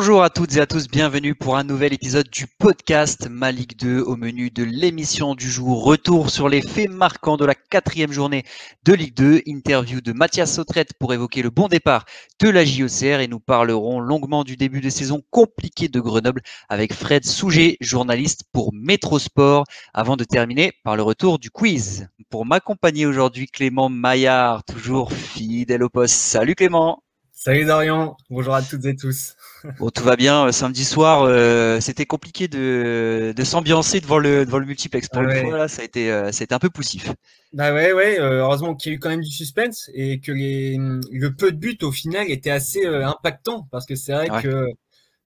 Bonjour à toutes et à tous, bienvenue pour un nouvel épisode du podcast Ma Ligue 2 au menu de l'émission du jour. Retour sur les faits marquants de la quatrième journée de Ligue 2, interview de Mathias Sautrette pour évoquer le bon départ de la JOCR et nous parlerons longuement du début de saison compliqué de Grenoble avec Fred Souget, journaliste pour Métrosport, avant de terminer par le retour du quiz. Pour m'accompagner aujourd'hui, Clément Maillard, toujours fidèle au poste. Salut Clément Salut Dorian, bonjour à toutes et tous. Bon, tout va bien. Euh, samedi soir, euh, c'était compliqué de, de s'ambiancer devant le, devant le multiplex. Pour ah fois, ça a été, euh, un peu poussif. Bah ouais, ouais. heureusement qu'il y a eu quand même du suspense et que les, le peu de buts au final était assez impactant parce que c'est vrai que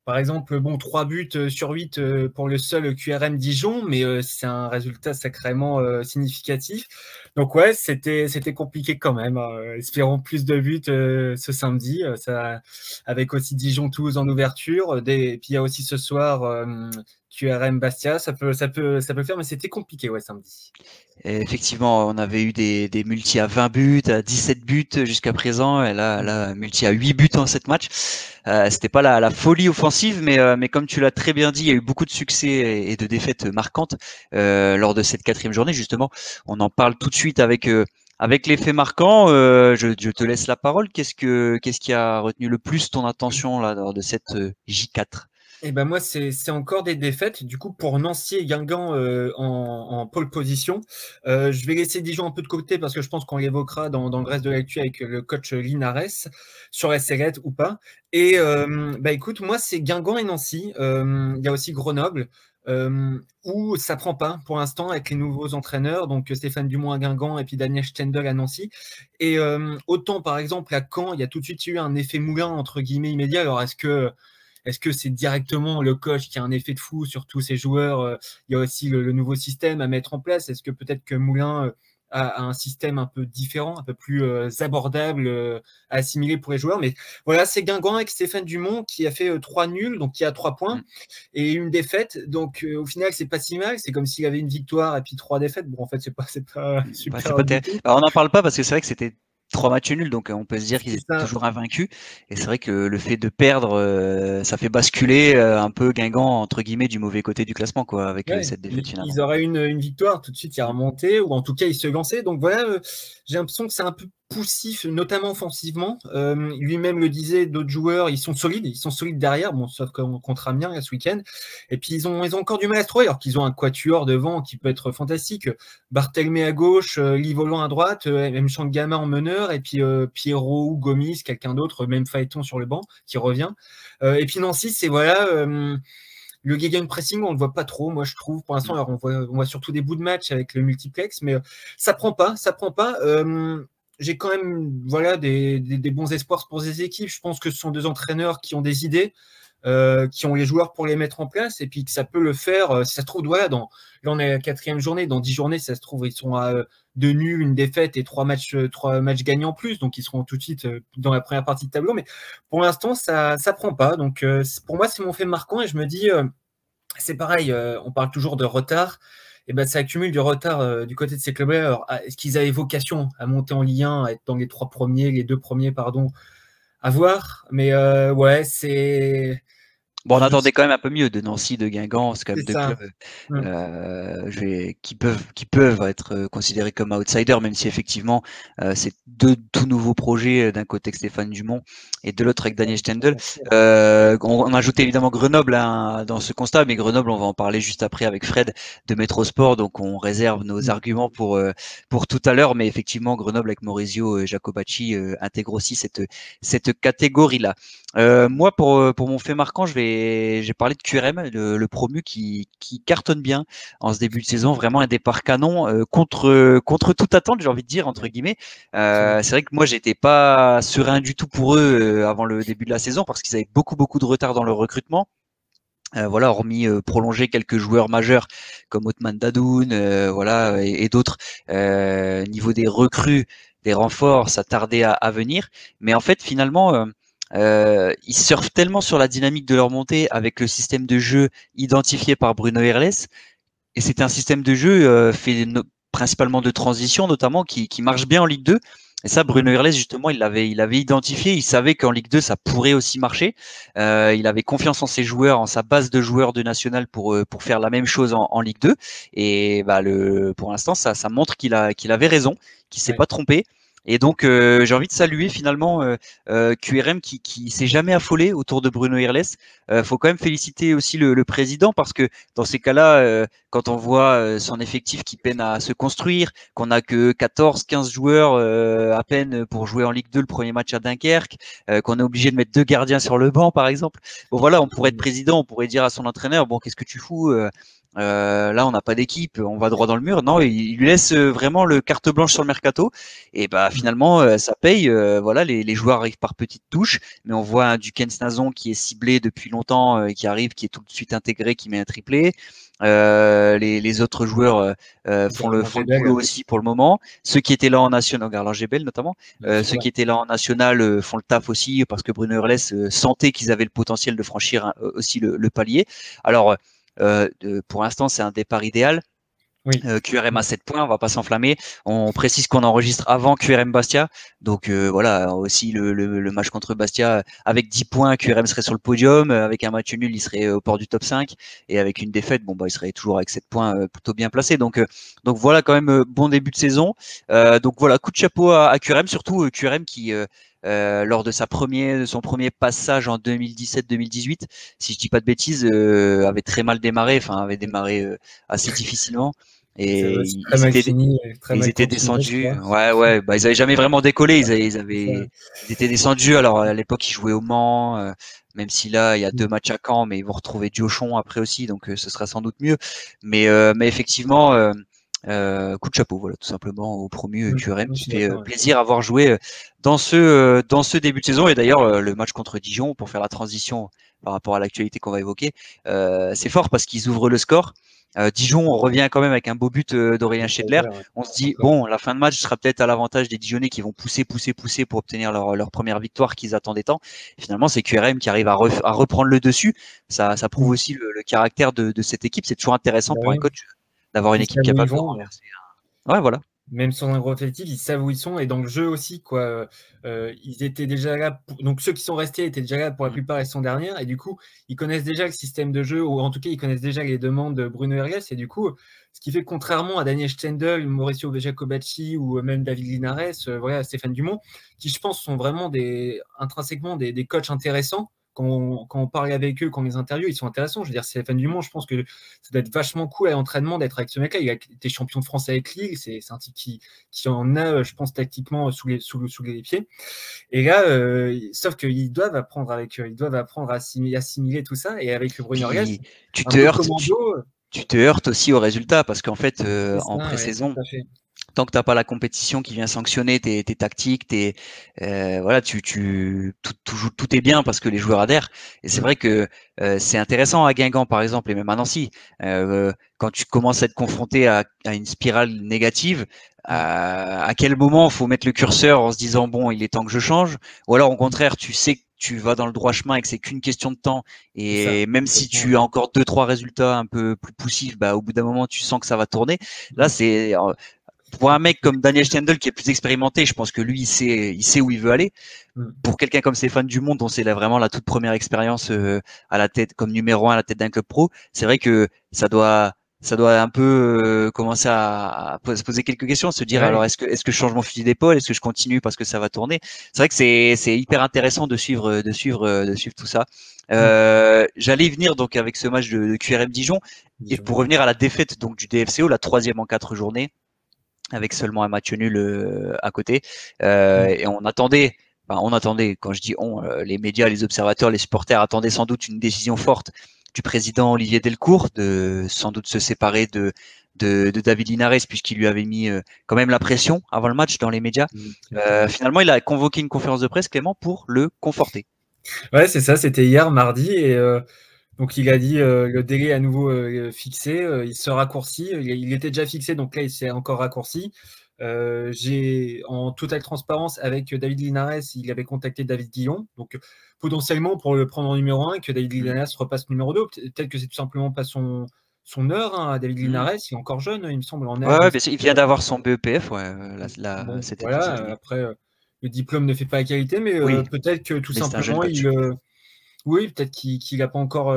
par exemple, bon, 3 buts euh, sur 8 euh, pour le seul QRM Dijon, mais euh, c'est un résultat sacrément significatif. Donc ouais, c'était c'était compliqué quand même. Hein. Espérons plus de buts ce samedi, ça, avec aussi Dijon Toulouse en ouverture. Des, puis il y a aussi ce soir QRM Bastia, ça peut, ça peut, ça peut faire, mais c'était compliqué, ouais, samedi. effectivement, on avait eu des, des multi à 20 buts, à 17 buts jusqu'à présent, et là, là, multi à 8 buts en 7 matchs. Euh, c'était pas la, la, folie offensive, mais, euh, mais comme tu l'as très bien dit, il y a eu beaucoup de succès et de défaites marquantes euh, lors de cette quatrième journée, justement. On en parle tout de suite avec euh, avec l'effet marquant, euh, je, je, te laisse la parole. Qu'est-ce que qu'est-ce qui a retenu le plus ton attention là lors de cette J4 et eh ben moi, c'est encore des défaites. Du coup, pour Nancy et Guingamp euh, en, pole position, euh, je vais laisser Dijon un peu de côté parce que je pense qu'on l'évoquera dans, dans, le reste de l'actu avec le coach Linares sur SRL ou pas. Et euh, bah écoute, moi, c'est Guingamp et Nancy. Il y a aussi Grenoble. où ça prend pas pour l'instant avec les nouveaux entraîneurs, donc Stéphane Dumont à Guingamp et puis Daniel Stendel à Nancy. Et autant par exemple à Caen, il y a tout de suite eu un effet moulin entre guillemets immédiat. Alors est-ce que est-ce que c'est directement le coach qui a un effet de fou sur tous ces joueurs euh, Il y a aussi le, nouveau système à mettre en place. Est-ce que peut-être que Moulin euh, a, un système un peu différent, un peu plus euh, abordable à assimiler pour les joueurs? Mais voilà, c'est Guingamp avec Stéphane Dumont qui a fait trois nuls, donc qui a trois points mm. et une défaite. Donc au final, c'est pas si mal. C'est comme s'il avait une victoire et puis trois défaites. Bon, en fait, c'est pas, c'est pas super. on n'en parle pas parce que c'est vrai que c'était trois matchs nuls, donc euh, on peut se dire qu'ils étaient toujours invaincus. Et c'est vrai que le fait de perdre, euh, ça fait basculer euh, un peu Guingamp entre guillemets du mauvais côté du classement, quoi, avec cette défaite finale. Ils auraient une, une victoire tout de suite, ils remonté, ou en tout cas ils se lançaient. Donc voilà, j'ai l'impression que c'est un peu poussif, notamment offensivement. Euh, lui-même le disait, d'autres joueurs, ils sont solides, ils sont solides derrière, bon, sauf contre Amiens ce week-end. Et puis ils ont, ils ont encore du mal à se trouver, alors qu'ils ont un quatuor devant qui peut être fantastique. Barthelmé à gauche, euh, Livolan à droite, euh, même Changama en meneur, et puis euh, Pierrot ou Gomis, quelqu'un d'autre, même Phaéton sur le banc qui revient. et puis Nancy, c'est voilà. Le game pressing, on le voit pas trop, moi je trouve. Pour l'instant, on voit, on voit surtout des bouts de match avec le multiplex, mais ça prend pas, ça prend pas. Euh, j'ai quand même des, bons espoirs pour ces équipes. Je pense que ce sont deux entraîneurs qui ont des idées, euh, qui ont les joueurs pour les mettre en place, et puis que ça peut le faire. Euh, ça se trouve, voilà, dans, là on est à la quatrième journée, dans dix journées, ça se trouve, ils sont à deux nuls, une défaite et trois matchs, trois matchs plus, donc ils seront tout de suite euh, dans la première partie de tableau. Mais pour l'instant, ça ça prend pas. Donc pour moi, c'est mon fait marquant, et je me dis, c'est pareil, on parle toujours de retard et eh ben, ça accumule du retard euh, du côté de ces clubs-là. Est-ce qu'ils avaient vocation à monter en Ligue 1, à être dans les trois premiers, les deux premiers, pardon, à voir Mais euh, ouais, c'est Bon, on attendait quand même un peu mieux de Nancy, de Guingamp, c'est quand même deux clubs euh, qui peuvent qui peuvent être euh, considérés comme outsiders, même si effectivement euh, c'est deux tout nouveaux projets d'un côté avec Stéphane Dumont et de l'autre avec Daniel Stendel. on, on, a ajouté évidemment Grenoble hein, dans ce constat, mais Grenoble, on va en parler juste après avec Fred de Métrosport, donc on réserve nos mm. arguments pour pour tout à l'heure, mais effectivement Grenoble avec Maurizio Jacobacci intègre aussi cette cette catégorie là. moi, pour pour mon fait marquant, je vais j'ai parlé de QRM, le, promu qui, cartonne bien en ce début de saison, vraiment un départ canon euh, contre contre toute attente, j'ai envie de dire entre guillemets. Euh, c'est vrai que moi j'étais pas serein du tout pour eux euh, avant le début de la saison parce qu'ils avaient beaucoup beaucoup de retard dans leur recrutement. voilà, hormis prolonger quelques joueurs majeurs comme Otman Dadoun, voilà, et, d'autres. niveau des recrues, des renforts, ça tardait à, à venir. Mais en fait, finalement, euh, ils surfent tellement sur la dynamique de leur montée avec le système de jeu identifié par Bruno Herles. Et c'est un système de jeu euh, fait principalement de transition, notamment, qui, qui, marche bien en Ligue 2. Et ça, Bruno Irles, justement, il l'avait, il avait identifié. Il savait qu'en Ligue 2, ça pourrait aussi marcher. Euh, il avait confiance en ses joueurs, en sa base de joueurs de national pour euh, pour faire la même chose en, Ligue 2. Et bah, le, pour l'instant, ça, ça montre qu'il a qu'il avait raison, qu'il s'est pas trompé. Et donc, euh, j'ai envie de saluer finalement euh, euh QRM qui, qui s'est jamais affolé autour de Bruno Irles. Euh, faut quand même féliciter aussi le, le président parce que dans ces cas-là, euh, quand on voit son effectif qui peine à se construire, qu'on a que 14, 15 joueurs à peine pour jouer en Ligue 2 le premier match à Dunkerque, qu'on est obligé de mettre deux gardiens sur le banc par exemple. Bon voilà, on pourrait être président, on pourrait dire à son entraîneur, bon qu'est-ce que tu fous euh, là, on n'a pas d'équipe, on va droit dans le mur. Non, il, lui laisse euh, vraiment le carte blanche sur le mercato. Et bah finalement, euh, ça paye. voilà, les, joueurs arrivent par petites touches, mais on voit un Duken Snazon qui est ciblé depuis longtemps et qui arrive, qui est tout de suite intégré, qui met un triplé. les, autres joueurs font le font boulot aussi pour le moment. Ceux qui étaient là en national, Garland Gebel notamment, ceux qui étaient là en national font le taf aussi parce que Bruno Hurles sentait qu'ils avaient le potentiel de franchir aussi le, le palier. Alors euh, pour l'instant, c'est un départ idéal. Oui. Euh, QRM à 7 points, on va pas s'enflammer. On précise qu'on enregistre avant QRM Bastia. Donc euh, voilà, aussi le, le, match contre Bastia, avec 10 points, QRM serait sur le podium. Avec un match nul, il serait au port du top 5. Et avec une défaite, bon bah il serait toujours avec 7 points plutôt bien placé. Donc, donc voilà quand même bon début de saison. donc voilà, coup de chapeau à, à QRM, surtout QRM qui euh, lors de sa premier, de son premier passage en 2017-2018, si je dis pas de bêtises, euh, avait très mal démarré, enfin avait démarré euh, assez difficilement. Et ils, étaient, descendus. Ouais, ouais. Bah, ils avaient jamais vraiment décollé. Ils, avaient, ils, avaient, ils étaient descendus. Alors à l'époque, ils jouaient au Mans. même si là, il y a deux matchs à Caen, mais ils vont retrouver Diochon après aussi, donc ce sera sans doute mieux. Mais, mais effectivement, euh, coup de chapeau, voilà, tout simplement au promu QRM qui fait euh, plaisir à avoir joué euh, dans ce dans ce début de saison et d'ailleurs le match contre Dijon pour faire la transition par rapport à l'actualité qu'on va évoquer, c'est fort parce qu'ils ouvrent le score. Dijon on revient quand même avec un beau but d'Aurélien Schedler. On se dit bon, la fin de match sera peut-être à l'avantage des Dijonnais qui vont pousser, pousser, pousser pour obtenir leur, leur première victoire qu'ils attendaient tant. finalement, c'est QRM qui arrive à, à, reprendre le dessus. Ça, ça prouve aussi le, caractère de, de, cette équipe. C'est toujours intéressant bah pour un coach d'avoir une équipe capable de renverser. Ouais, voilà. Même sans un gros effectif, ils savent où ils sont et dans le jeu aussi, quoi. Euh, ils étaient déjà là. Donc ceux qui sont restés étaient déjà là pour la mm. plupart la saison dernière et du coup, ils connaissent déjà le système de jeu ou en tout cas, ils connaissent déjà les demandes de Bruno Herges et du coup, ce qui fait que contrairement à Daniel Stendel, Mauricio Jacobacci ou même David Linares, euh, voilà, Stéphane Dumont, qui je pense sont vraiment des intrinsèquement des, des coachs intéressants quand on, parle avec eux, quand on les interviews, ils sont intéressants. Je veux dire, c'est fin du monde. Je pense que ça doit être vachement cool à l'entraînement d'être avec ce mec-là. Il a été champion de France avec Lille. C'est un type qui, qui en a, je pense, tactiquement sous les, sous, sous les pieds. Et là, euh, sauf qu'ils doivent apprendre avec eux. Ils doivent apprendre à assimiler, assimiler tout ça. Et avec le Bruno tu te heurtes. Tu, te heurtes aussi au résultat parce qu'en fait, euh, en pré-saison, tant que t'as pas la compétition qui vient sanctionner tes, tes tactiques, tes euh, voilà, tu, tu tout, tout, tout, est bien parce que les joueurs adhèrent. Et c'est vrai que euh, c'est intéressant à Guingamp par exemple et même à Nancy. Euh, quand tu commences à être confronté à, à une spirale négative. À, à quel moment faut mettre le curseur en se disant bon il est temps que je change? Ou alors au contraire tu sais que tu vas dans le droit chemin et que c'est qu'une question de temps. Et même si tu as encore deux trois résultats un peu plus poussifs bah au bout d'un moment tu sens que ça va tourner. Là c'est pour un mec comme Daniel Stendel qui est plus expérimenté, je pense que lui, il sait, il sait où il veut aller. Mm. Pour quelqu'un comme Stéphane Dumont, dont c'est vraiment la toute première expérience euh, à la tête, comme numéro un à la tête d'un club pro, c'est vrai que ça doit, ça doit un peu euh, commencer à, se poser quelques questions, se dire alors est-ce que, est-ce que je change mon fusil d'épaule, est-ce que je continue parce que ça va tourner? C'est vrai que c'est, c'est hyper intéressant de suivre, de suivre, de suivre tout ça. Mm. Euh, J'allais y venir donc avec ce match de, de QRM Dijon et pour revenir à la défaite donc du DFCO, la troisième en quatre journées avec seulement un match nul euh, à côté. Euh, et on attendait, enfin, on attendait, quand je dis on, euh, les médias, les observateurs, les supporters attendaient sans doute une décision forte du président Olivier Delcourt de sans doute se séparer de, de, de David Linares puisqu'il lui avait mis quand même la pression avant le match dans les médias. Mmh, finalement, il a convoqué une conférence de presse, Clément, pour le conforter. Ouais, c'est ça, c'était hier mardi et donc il a dit euh, le délai à nouveau euh, fixé, euh, il se raccourcit. Il, était déjà fixé, donc là il s'est encore raccourci. J'ai en totale transparence avec David Linares, il avait contacté David Guillon, donc potentiellement pour le prendre en numéro 1 que David mmh. Linares repasse numéro 2. Peut-être que c'est tout simplement pas son, son heure hein, David mmh. Linares. Il est encore jeune, il me semble. En ouais, il vient d'avoir son BEPF. Ouais, voilà, après, le diplôme ne fait pas la qualité, mais peut-être que tout simplement, il. Oui, peut-être qu'il n'a pas encore.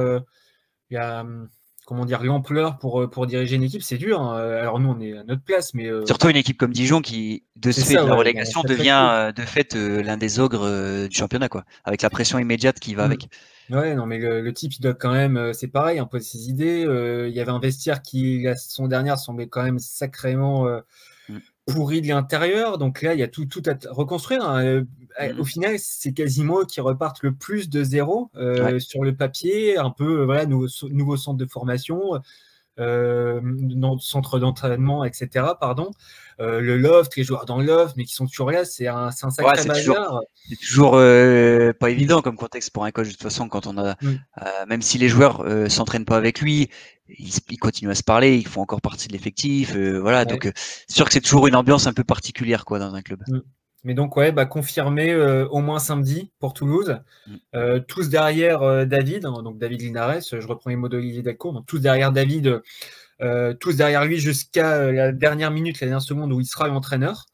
il a, hum, comment dire, l'ampleur pour, euh, pour diriger une équipe, c'est dur. Hein. Alors nous, on est à notre place, mais euh, surtout une équipe comme Dijon qui, de ce fait de la relégation, devient euh, de fait l'un des ogres du championnat, quoi, avec la pression immédiate qui va mmh. avec. Ouais, non, mais le, type, il doit quand même, c'est pareil, un peu ses idées. il y avait un vestiaire qui, la saison dernière, semblait quand même sacrément mmh. pourri de l'intérieur. Donc là, il y a tout, tout à reconstruire. Hein. Au mmh. final, c'est quasiment qui repartent le plus de zéro euh, sur le papier, un peu voilà, nouveau, nouveau centre de formation, euh, centre d'entraînement, etc. Pardon. Euh, le loft, les joueurs dans le loft, mais qui sont toujours là, c'est un, un sacré ouais, C'est toujours, euh, pas évident comme contexte pour un coach. De toute façon, quand on a, mmh. même si les joueurs s'entraînent pas avec lui, ils, continuent à se parler, ils font encore partie de l'effectif. voilà, donc c'est sûr que c'est toujours une ambiance un peu particulière quoi dans un club. Mmh. Mais donc, ouais, bah, confirmé euh, au moins samedi pour Toulouse. Mm. Euh, tous derrière euh, David, hein, donc David Linares, je reprends les mots d'Olivier Daco, donc tous derrière David, tous derrière lui jusqu'à la dernière minute, la dernière seconde où il sera l'entraîneur.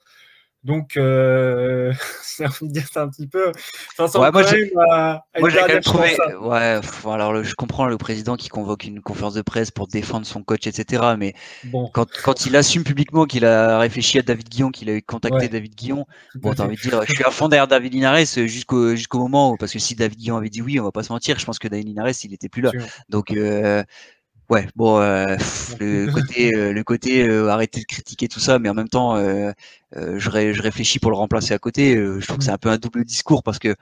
Donc, euh, c'est un petit peu. ouais, moi, j'ai quand même trouvé. Ouais, alors je comprends le président qui convoque une conférence de presse pour défendre son coach, etc. Mais bon. quand, quand il assume publiquement qu'il a réfléchi à David Guillon, qu'il a contacté David Guillon, bon, t'as envie de dire, je suis à fond derrière David Linares jusqu'au jusqu'au moment où, parce que si David Guillon avait dit oui, on va pas se mentir, je pense que David Linares, il était plus là. Donc, euh, Ouais, bon, euh, le côté, euh, le côté euh, arrêter de critiquer tout ça, mais en même temps, je, je, réfléchis pour le remplacer à côté. je trouve que c'est un peu un double discours parce que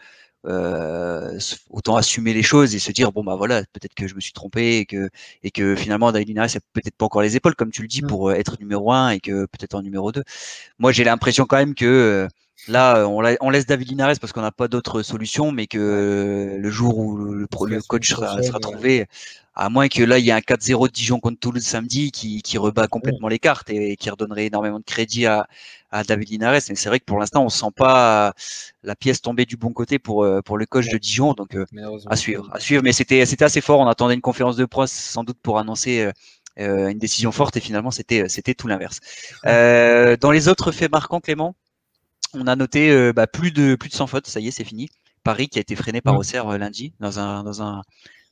autant assumer les choses et se dire bon bah voilà, peut-être que je me suis trompé et que et que finalement David Linares a peut-être pas encore les épaules comme tu le dis mmh. pour être numéro un et que peut-être en numéro 2. Moi, j'ai l'impression quand même que Là, on, laisse David Linares parce qu'on n'a pas d'autre solution, mais que le jour où le, coach sera, sera, trouvé, à moins que là, il y ait un 4-0 de Dijon contre Toulouse samedi qui, qui rebat complètement les cartes et, qui redonnerait énormément de crédit à, à David Linares. Mais c'est vrai que pour l'instant, on sent pas la pièce tomber du bon côté pour, euh, pour le coach de Dijon. Donc, euh, à suivre, à suivre. Mais c'était, c'était assez fort. On attendait une conférence de presse sans doute pour annoncer euh, une décision forte et finalement, c'était, c'était tout l'inverse. dans les autres faits marquants, Clément, on a noté bah, plus de plus de 100 fautes. Ça y est, c'est fini. Paris qui a été freiné par Auxerre lundi dans un, dans un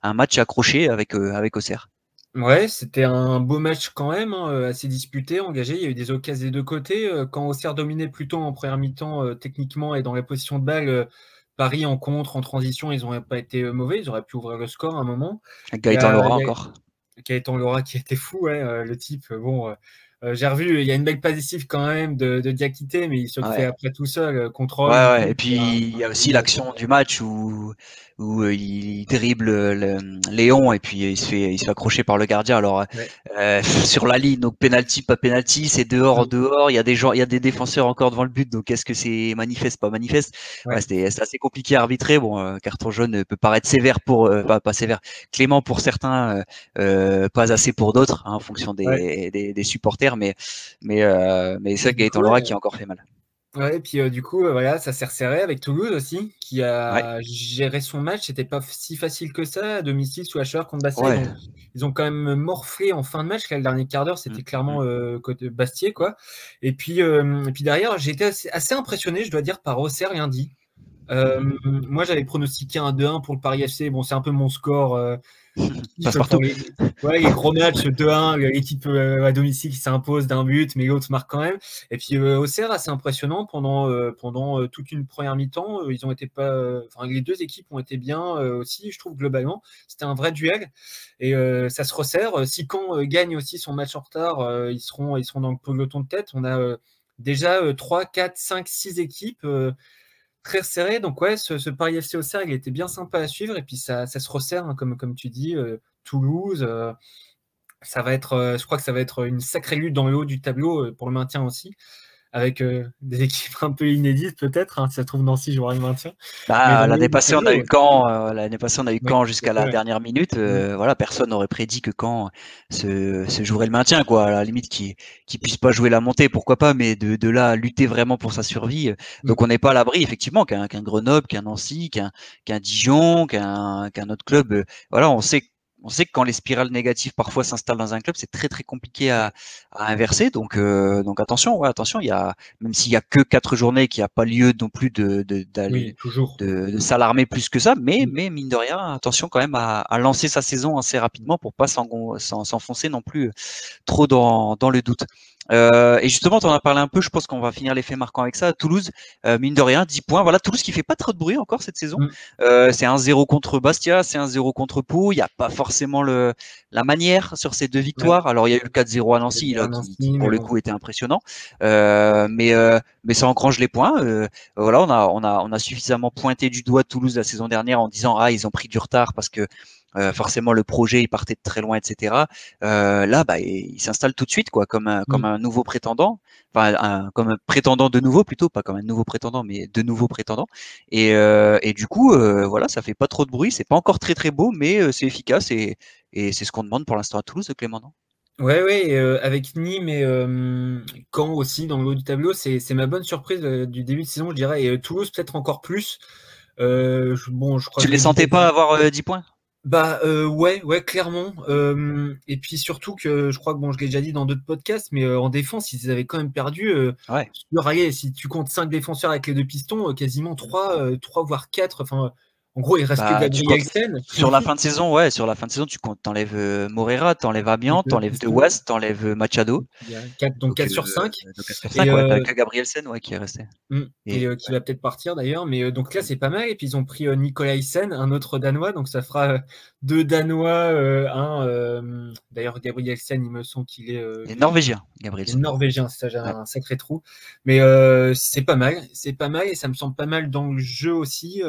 un match accroché avec, euh, avec Auxerre. Ouais, c'était un beau match quand même, hein, euh, assez disputé, engagé. Il y a eu des occasions des deux côtés. Euh, quand Auxerre dominait plutôt en première mi-temps techniquement et dans la position de balle, Paris en contre, en transition, ils n'auraient pas été mauvais. Ils auraient pu ouvrir le score à un moment. Gaëtan Laura encore. Gaëtan Laura qui était fou, ouais, le type. Bon, j'ai revu, il y a une belle passive quand même de, de Diakité, mais il se fait après tout seul, contrôle. Ouais, Et puis il y a aussi l'action du match où où euh, il terrible le, Léon et puis il se fait il se fait accrocher par le gardien. Alors euh, sur la ligne, donc penalty pas penalty, c'est dehors dehors. Il y a des gens, il y a des défenseurs encore devant le but. Donc est-ce que c'est manifeste pas manifeste? Ouais. C'était assez compliqué à arbitrer. Bon, euh, carton jaune peut paraître sévère pour pas, pas sévère, clément pour certains, pas assez pour d'autres hein, en fonction des, des, des, supporters. Mais mais mais c'est Gaëtan Laura qui a encore fait mal. Ouais, et puis euh, du coup, euh, voilà, ça s'est resserré avec Toulouse aussi, qui a géré son match. C'était pas si facile que ça, à domicile sous contre Bastia. Ils, ont, quand même morflé en fin de match. le dernier quart d'heure, c'était mmh, clairement mmh. euh, côté Bastier, quoi. Et puis, et puis derrière, j'ai été assez, impressionné, je dois dire, par Auxerre lundi. Euh, moi, j'avais pronostiqué un 2-1 pour le Paris FC. Bon, c'est un peu mon score. Les, ouais, les gros matchs 2-1, l'équipe euh, à domicile qui s'impose d'un but, mais l'autre marque quand même. Et puis euh, Auxerre, assez impressionnant pendant, euh, pendant toute une première mi-temps. ils ont été pas, enfin, les deux équipes ont été bien aussi, je trouve globalement. C'était un vrai duel et ça se resserre. Si Caen gagne aussi son match en retard, ils seront, ils seront dans le peloton de tête. On a déjà 3, 4, 5, 6 équipes très serré. Donc ouais, ce, Paris FC Auxerre, il était bien sympa à suivre. Et puis ça, se resserre, hein, comme, comme tu dis, euh, Toulouse. Euh, ça va être, euh, je crois que ça va être une sacrée lutte dans le haut du tableau pour le maintien aussi avec euh, des équipes un peu inédites peut-être. Hein, si ça se trouve Nancy jouera le maintien. Bah, l'année passée, on a eu Caen. Euh, l'année passée, on a eu Caen jusqu'à la dernière minute. Euh, voilà, personne n'aurait prédit que Caen se, se, jouerait le maintien, quoi. À la limite, qui qui puisse pas jouer la montée, pourquoi pas, mais de, de là lutter vraiment pour sa survie. Mm. Donc, on n'est pas à l'abri, effectivement, qu'un Grenoble, qu'un Nancy, qu'un Dijon, qu'un qu'un autre club. voilà, on sait on sait que quand les spirales négatives parfois s'installent dans un club, c'est très très compliqué à, inverser. Donc, euh, donc attention, ouais, attention. Il y a même s'il y a que quatre journées, qu'il n'y a pas lieu non plus de d'aller de, s'alarmer plus que ça, mais mm. mais mine de rien, attention quand même à, lancer sa saison assez rapidement pour pas s'enfoncer non plus trop dans, dans le doute. Euh, et justement, tu en as parlé un peu, je pense qu'on va finir l'effet marquant avec ça. Toulouse, euh, mine de rien, 10 points. Voilà, Toulouse qui fait pas trop de bruit encore cette saison. Mm. Euh, c'est un 0 contre Bastia, c'est un 0 contre Pau. Il n'y a pas forcément le, la manière sur ces deux victoires. Alors, il y a eu le 4-0 à Nancy, là, qui, pour le coup était impressionnant. mais, mais ça engrange les points. voilà, on a, on, a, on a suffisamment pointé du doigt Toulouse la saison dernière en disant Ah, ils ont pris du retard parce que euh, forcément le projet il partait de très loin, etc. Euh, là, bah, il, s'installe tout de suite quoi, comme un, comme mmh. un nouveau prétendant, enfin comme un prétendant de nouveau plutôt, pas comme un nouveau prétendant, mais de nouveaux prétendants. Et, euh, et du coup, voilà, ça fait pas trop de bruit, c'est pas encore très très beau, mais c'est efficace et, et c'est ce qu'on demande pour l'instant à Toulouse, Clément. Non? Ouais, ouais, avec Nîmes et Caen aussi dans le haut du tableau, c'est ma bonne surprise du début de saison, je dirais. Et Toulouse peut-être encore plus. bon, je crois tu les sentais pas avoir 10 points? Bah euh, ouais, ouais, clairement. Euh, et puis surtout que je crois que bon, je l'ai déjà dit dans d'autres podcasts, mais euh, en défense, ils avaient quand même perdu. ouais. si tu comptes cinq défenseurs avec les deux pistons, quasiment trois, trois voire quatre. Enfin, en gros, il reste que bah, Gabriel Sur la fin de saison, ouais, sur la fin de saison, tu comptes, t'enlèves euh, Morera, t'enlèves Amiens, t'enlèves De West, t'enlèves euh, Machado. Il y a 4, donc, 4 sur 5. Euh, donc 4 sur 5, ouais, euh, que Gabrielsen, ouais, qui est resté. Mm, et, et qui va peut-être partir d'ailleurs. Mais donc là, c'est pas mal. Et puis ils ont pris Nicolaisen, un autre Danois. Donc ça fera deux Danois, un. d'ailleurs, Gabrielsen, il me semble qu'il est. il est norvégien, Gabrielsen. Norvégien, c'est ça, j'ai un sacré trou. Mais c'est pas mal. C'est pas mal et ça me semble pas mal dans le jeu aussi.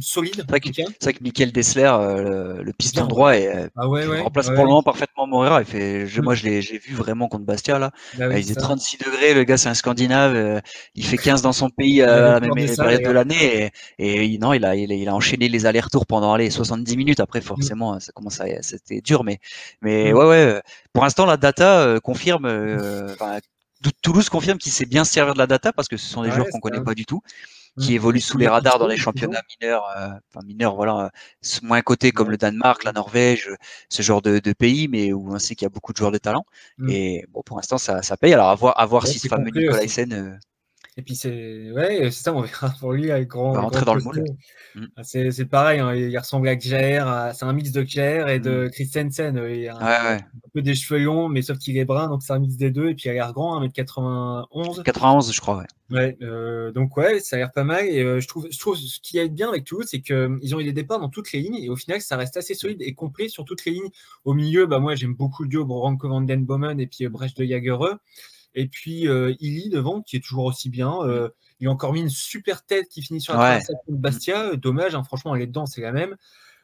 solide. C'est vrai que Michael Dessler, euh, le, piston droit, euh, ah remplace pour le moment parfaitement Morera. Il fait, je, Moi, je l'ai vu vraiment contre Bastia. Là. Bah il faisait 36 degrés. Le gars, c'est un Scandinave. Euh, il fait 15 dans son pays à la même période de l'année. Et, et, non, il a, il, a enchaîné les allers-retours pendant allez, 70 minutes. Après, forcément, ça commence à, c'était dur. Mais, mais ouais, ouais. Pour l'instant, la data confirme. Toulouse confirme qu'il sait bien servir de la data parce que ce sont des joueurs qu'on connaît pas du tout qui mmh. évoluent sous les radars dans les championnats mineurs, euh, enfin mineurs, voilà, euh, moins cotés comme le Danemark, la Norvège, ce genre de, pays, mais où on sait qu'il y a beaucoup de joueurs de talent. Mmh. Et bon, pour l'instant, ça, ça paye. Alors à voir, à voir si ce fameux Nicolas Essen et puis c'est ouais, c'est ça, on verra pour lui avec grand. On va rentrer dans le moule. Mmh. Ah, c'est pareil, hein, il ressemble à Kjaer, c'est un mix de Kjaer et de mmh. Christensen. Il a un, peu des cheveux longs, mais sauf qu'il est brun, donc c'est un mix des deux. Et puis il a l'air grand, 1m91. 91, je crois, ouais. Ouais, euh, donc ouais, ça a l'air pas mal. Et euh, je, trouve, je trouve ce qui est bien avec Toulouse, c'est qu'ils ont eu des départs dans toutes les lignes et au final, ça reste assez solide et complet sur toutes les lignes. Au milieu, bah, moi j'aime beaucoup le duo Branko Van Den Bomen et puis euh, Brecht de Jagereux. Et puis euh, Illy devant, qui est toujours aussi bien. Euh, il a encore mis une super tête qui finit sur la ouais. de Bastia. Dommage, hein, franchement, elle est dedans, c'est la même.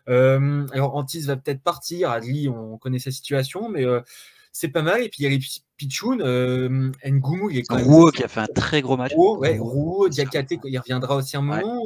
Euh, alors Antis va peut-être partir. Adli, on connaît sa situation, mais c'est pas mal. Et puis il y a les Pichoun, euh, Ngoumou, il est quand même. qui a fait un très gros match. Rouault, ouais, Rouault, il reviendra aussi un moment.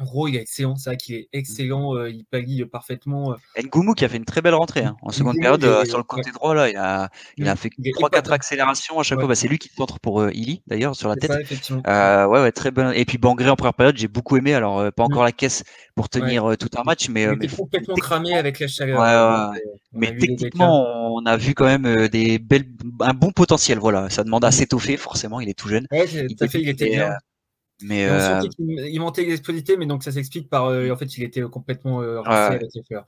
Ro, il est excellent, c'est vrai qu'il est excellent, euh, il pallie parfaitement. Euh. Ngoumou qui a fait une très belle rentrée hein, en seconde période euh, sur le côté droit là, il a, il a fait 3-4 accélérations à chaque fois. Bah, c'est lui qui centre pour euh, Illy d'ailleurs sur la tête. ouais, ouais, très bien. Et puis Bangré en première période, j'ai beaucoup aimé. Alors pas encore mm. la caisse pour tenir tout un match, mais. Il était complètement cramé avec la chaleur. Ouais, mais techniquement, on a vu quand même des belles, un bon potentiel. Voilà, ça demande à mm. s'étoffer forcément. Il est tout jeune. Ouais, tout à fait, il était bien. Mais euh... il manquait d'explosivité, mais donc ça s'explique par. Euh, en fait, il était complètement euh, rincé avec les fleurs.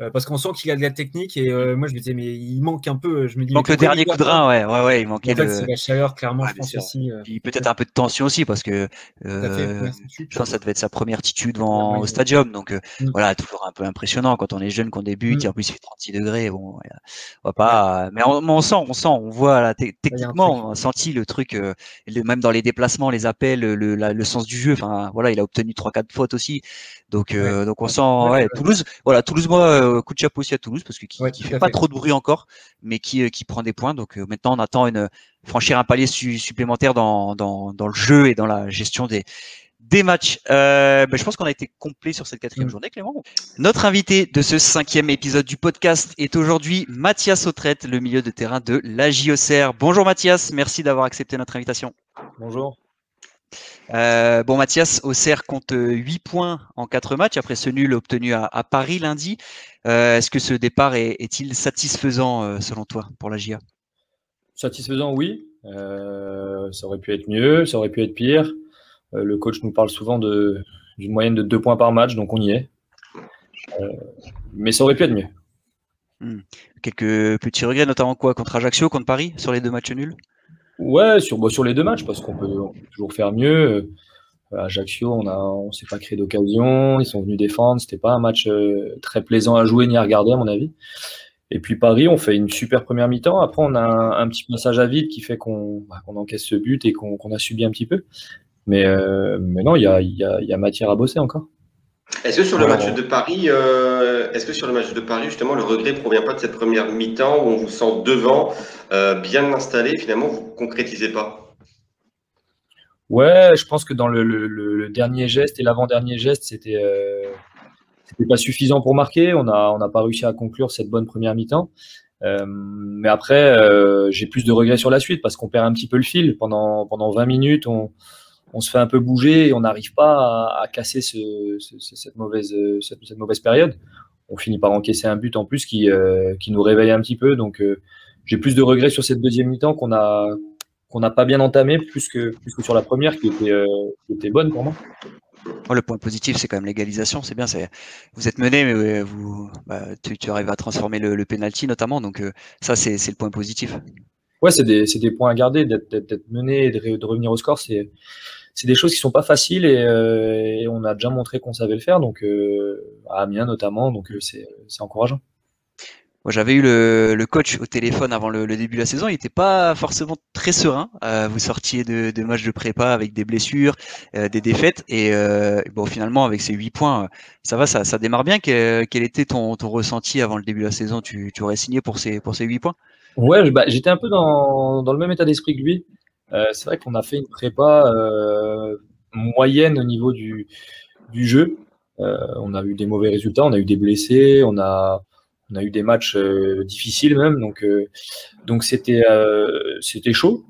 Euh, parce qu'on sent qu'il a de la technique et euh, moi je me disais mais il manque un peu. Je me dis, il manque le dernier coup de rein, ouais, ouais, ouais, il manquait. En fait, c'est la chaleur, clairement, je pense aussi. Euh, peut-être un peu de tension aussi parce que je pense que ça devait être sa première attitude devant au stadium, donc mm. voilà, toujours un peu impressionnant quand on est jeune, qu'on débute, mm. et en plus il fait 36 degrés, bon, on va pas. Mais on, sent, on sent, on voit là, techniquement, on a senti le truc, même dans les déplacements, les appels, le, le sens du jeu. Enfin voilà, il a obtenu trois quatre fautes aussi, donc donc on sent, ouais, Toulouse, voilà, Toulouse moi euh, coup de chapeau aussi à Toulouse parce que qui, fait pas trop de bruit encore, mais qui, euh, qui prend des points. Donc euh, maintenant, on attend une franchir un palier supplémentaire dans, dans, dans, le jeu et dans la gestion des, des matchs. Ben, je pense qu'on a été complet sur cette quatrième mm. journée, Clément. Notre invité de ce cinquième épisode du podcast est aujourd'hui Mathias Autrette, le milieu de terrain de la JOCR. Bonjour Mathias, merci d'avoir accepté notre invitation. Bonjour. Bon, Mathias, Auxerre compte 8 points en 4 matchs après ce nul obtenu à, Paris lundi. Est-ce que ce départ est-il satisfaisant selon toi pour la GIA Satisfaisant, oui. ça aurait pu être mieux, ça aurait pu être pire. le coach nous parle souvent d'une moyenne de 2 points par match, donc on y est. mais ça aurait pu être mieux. Hmm. Quelques petits regrets, notamment quoi? Contre Ajaccio, contre Paris, sur les deux matchs nuls? Ouais, sur, bah, sur les deux matchs, parce qu'on peut, toujours faire mieux. Euh, Ajaccio, on ne s'est pas créé d'occasion, ils sont venus défendre, c'était pas un match euh, très plaisant à jouer ni à regarder, à mon avis. Et puis Paris, on fait une super première mi-temps. Après, on a un, petit passage à vide qui fait qu'on bah, encaisse ce but et qu'on a subi un petit peu. Mais, euh, non, il y a matière à bosser encore. Est-ce que sur le match de Paris, euh, est-ce que sur le match de Paris, justement, le regret provient pas de cette première mi-temps où on vous sent devant, euh, bien installé, finalement, vous concrétisez pas? Ouais, je pense que dans le, dernier geste et l'avant-dernier geste, c'était euh, c'était pas suffisant pour marquer. On n'a on a pas réussi à conclure cette bonne première mi-temps. mais après, j'ai plus de regrets sur la suite parce qu'on perd un petit peu le fil pendant pendant 20 minutes. On on se fait un peu bouger et on n'arrive pas à, casser cette, mauvaise, cette, mauvaise période. On finit par encaisser un but en plus qui, euh, qui nous réveille un petit peu. Donc, euh, j'ai plus de regrets sur cette deuxième mi-temps qu'on a qu'on n'a pas bien entamé plus que, plus que sur la première qui était, euh, qui était bonne pour moi. Oh, le point positif, c'est quand même l'égalisation. C'est bien. Vous êtes mené, mais vous, bah, tu, arrives à transformer le, le penalty notamment. Donc, ça, c'est le point positif. Ouais, c'est des, des, points à garder. D'être mené et de, de, revenir au score, c'est c'est des choses qui sont pas faciles et, euh, on a déjà montré qu'on savait le faire, donc euh, à Amiens notamment, donc euh, c'est encourageant. Moi, j'avais eu le, coach au téléphone avant le, début de la saison. Il n'était pas forcément très serein. vous sortiez de, de, matchs de prépa avec des blessures, des défaites. Et bon, finalement, avec ces 8 points, ça va, ça, ça démarre bien. Quel, était ton, ton, ressenti avant le début de la saison? Tu, tu, aurais signé pour ces, pour ces 8 points? Ouais, bah, j'étais un peu dans, dans, le même état d'esprit que lui. Euh, c'est vrai qu'on a fait une prépa euh, moyenne au niveau du, jeu. Euh, on a eu des mauvais résultats, on a eu des blessés, on a, eu des matchs difficiles même. Donc, c'était, chaud.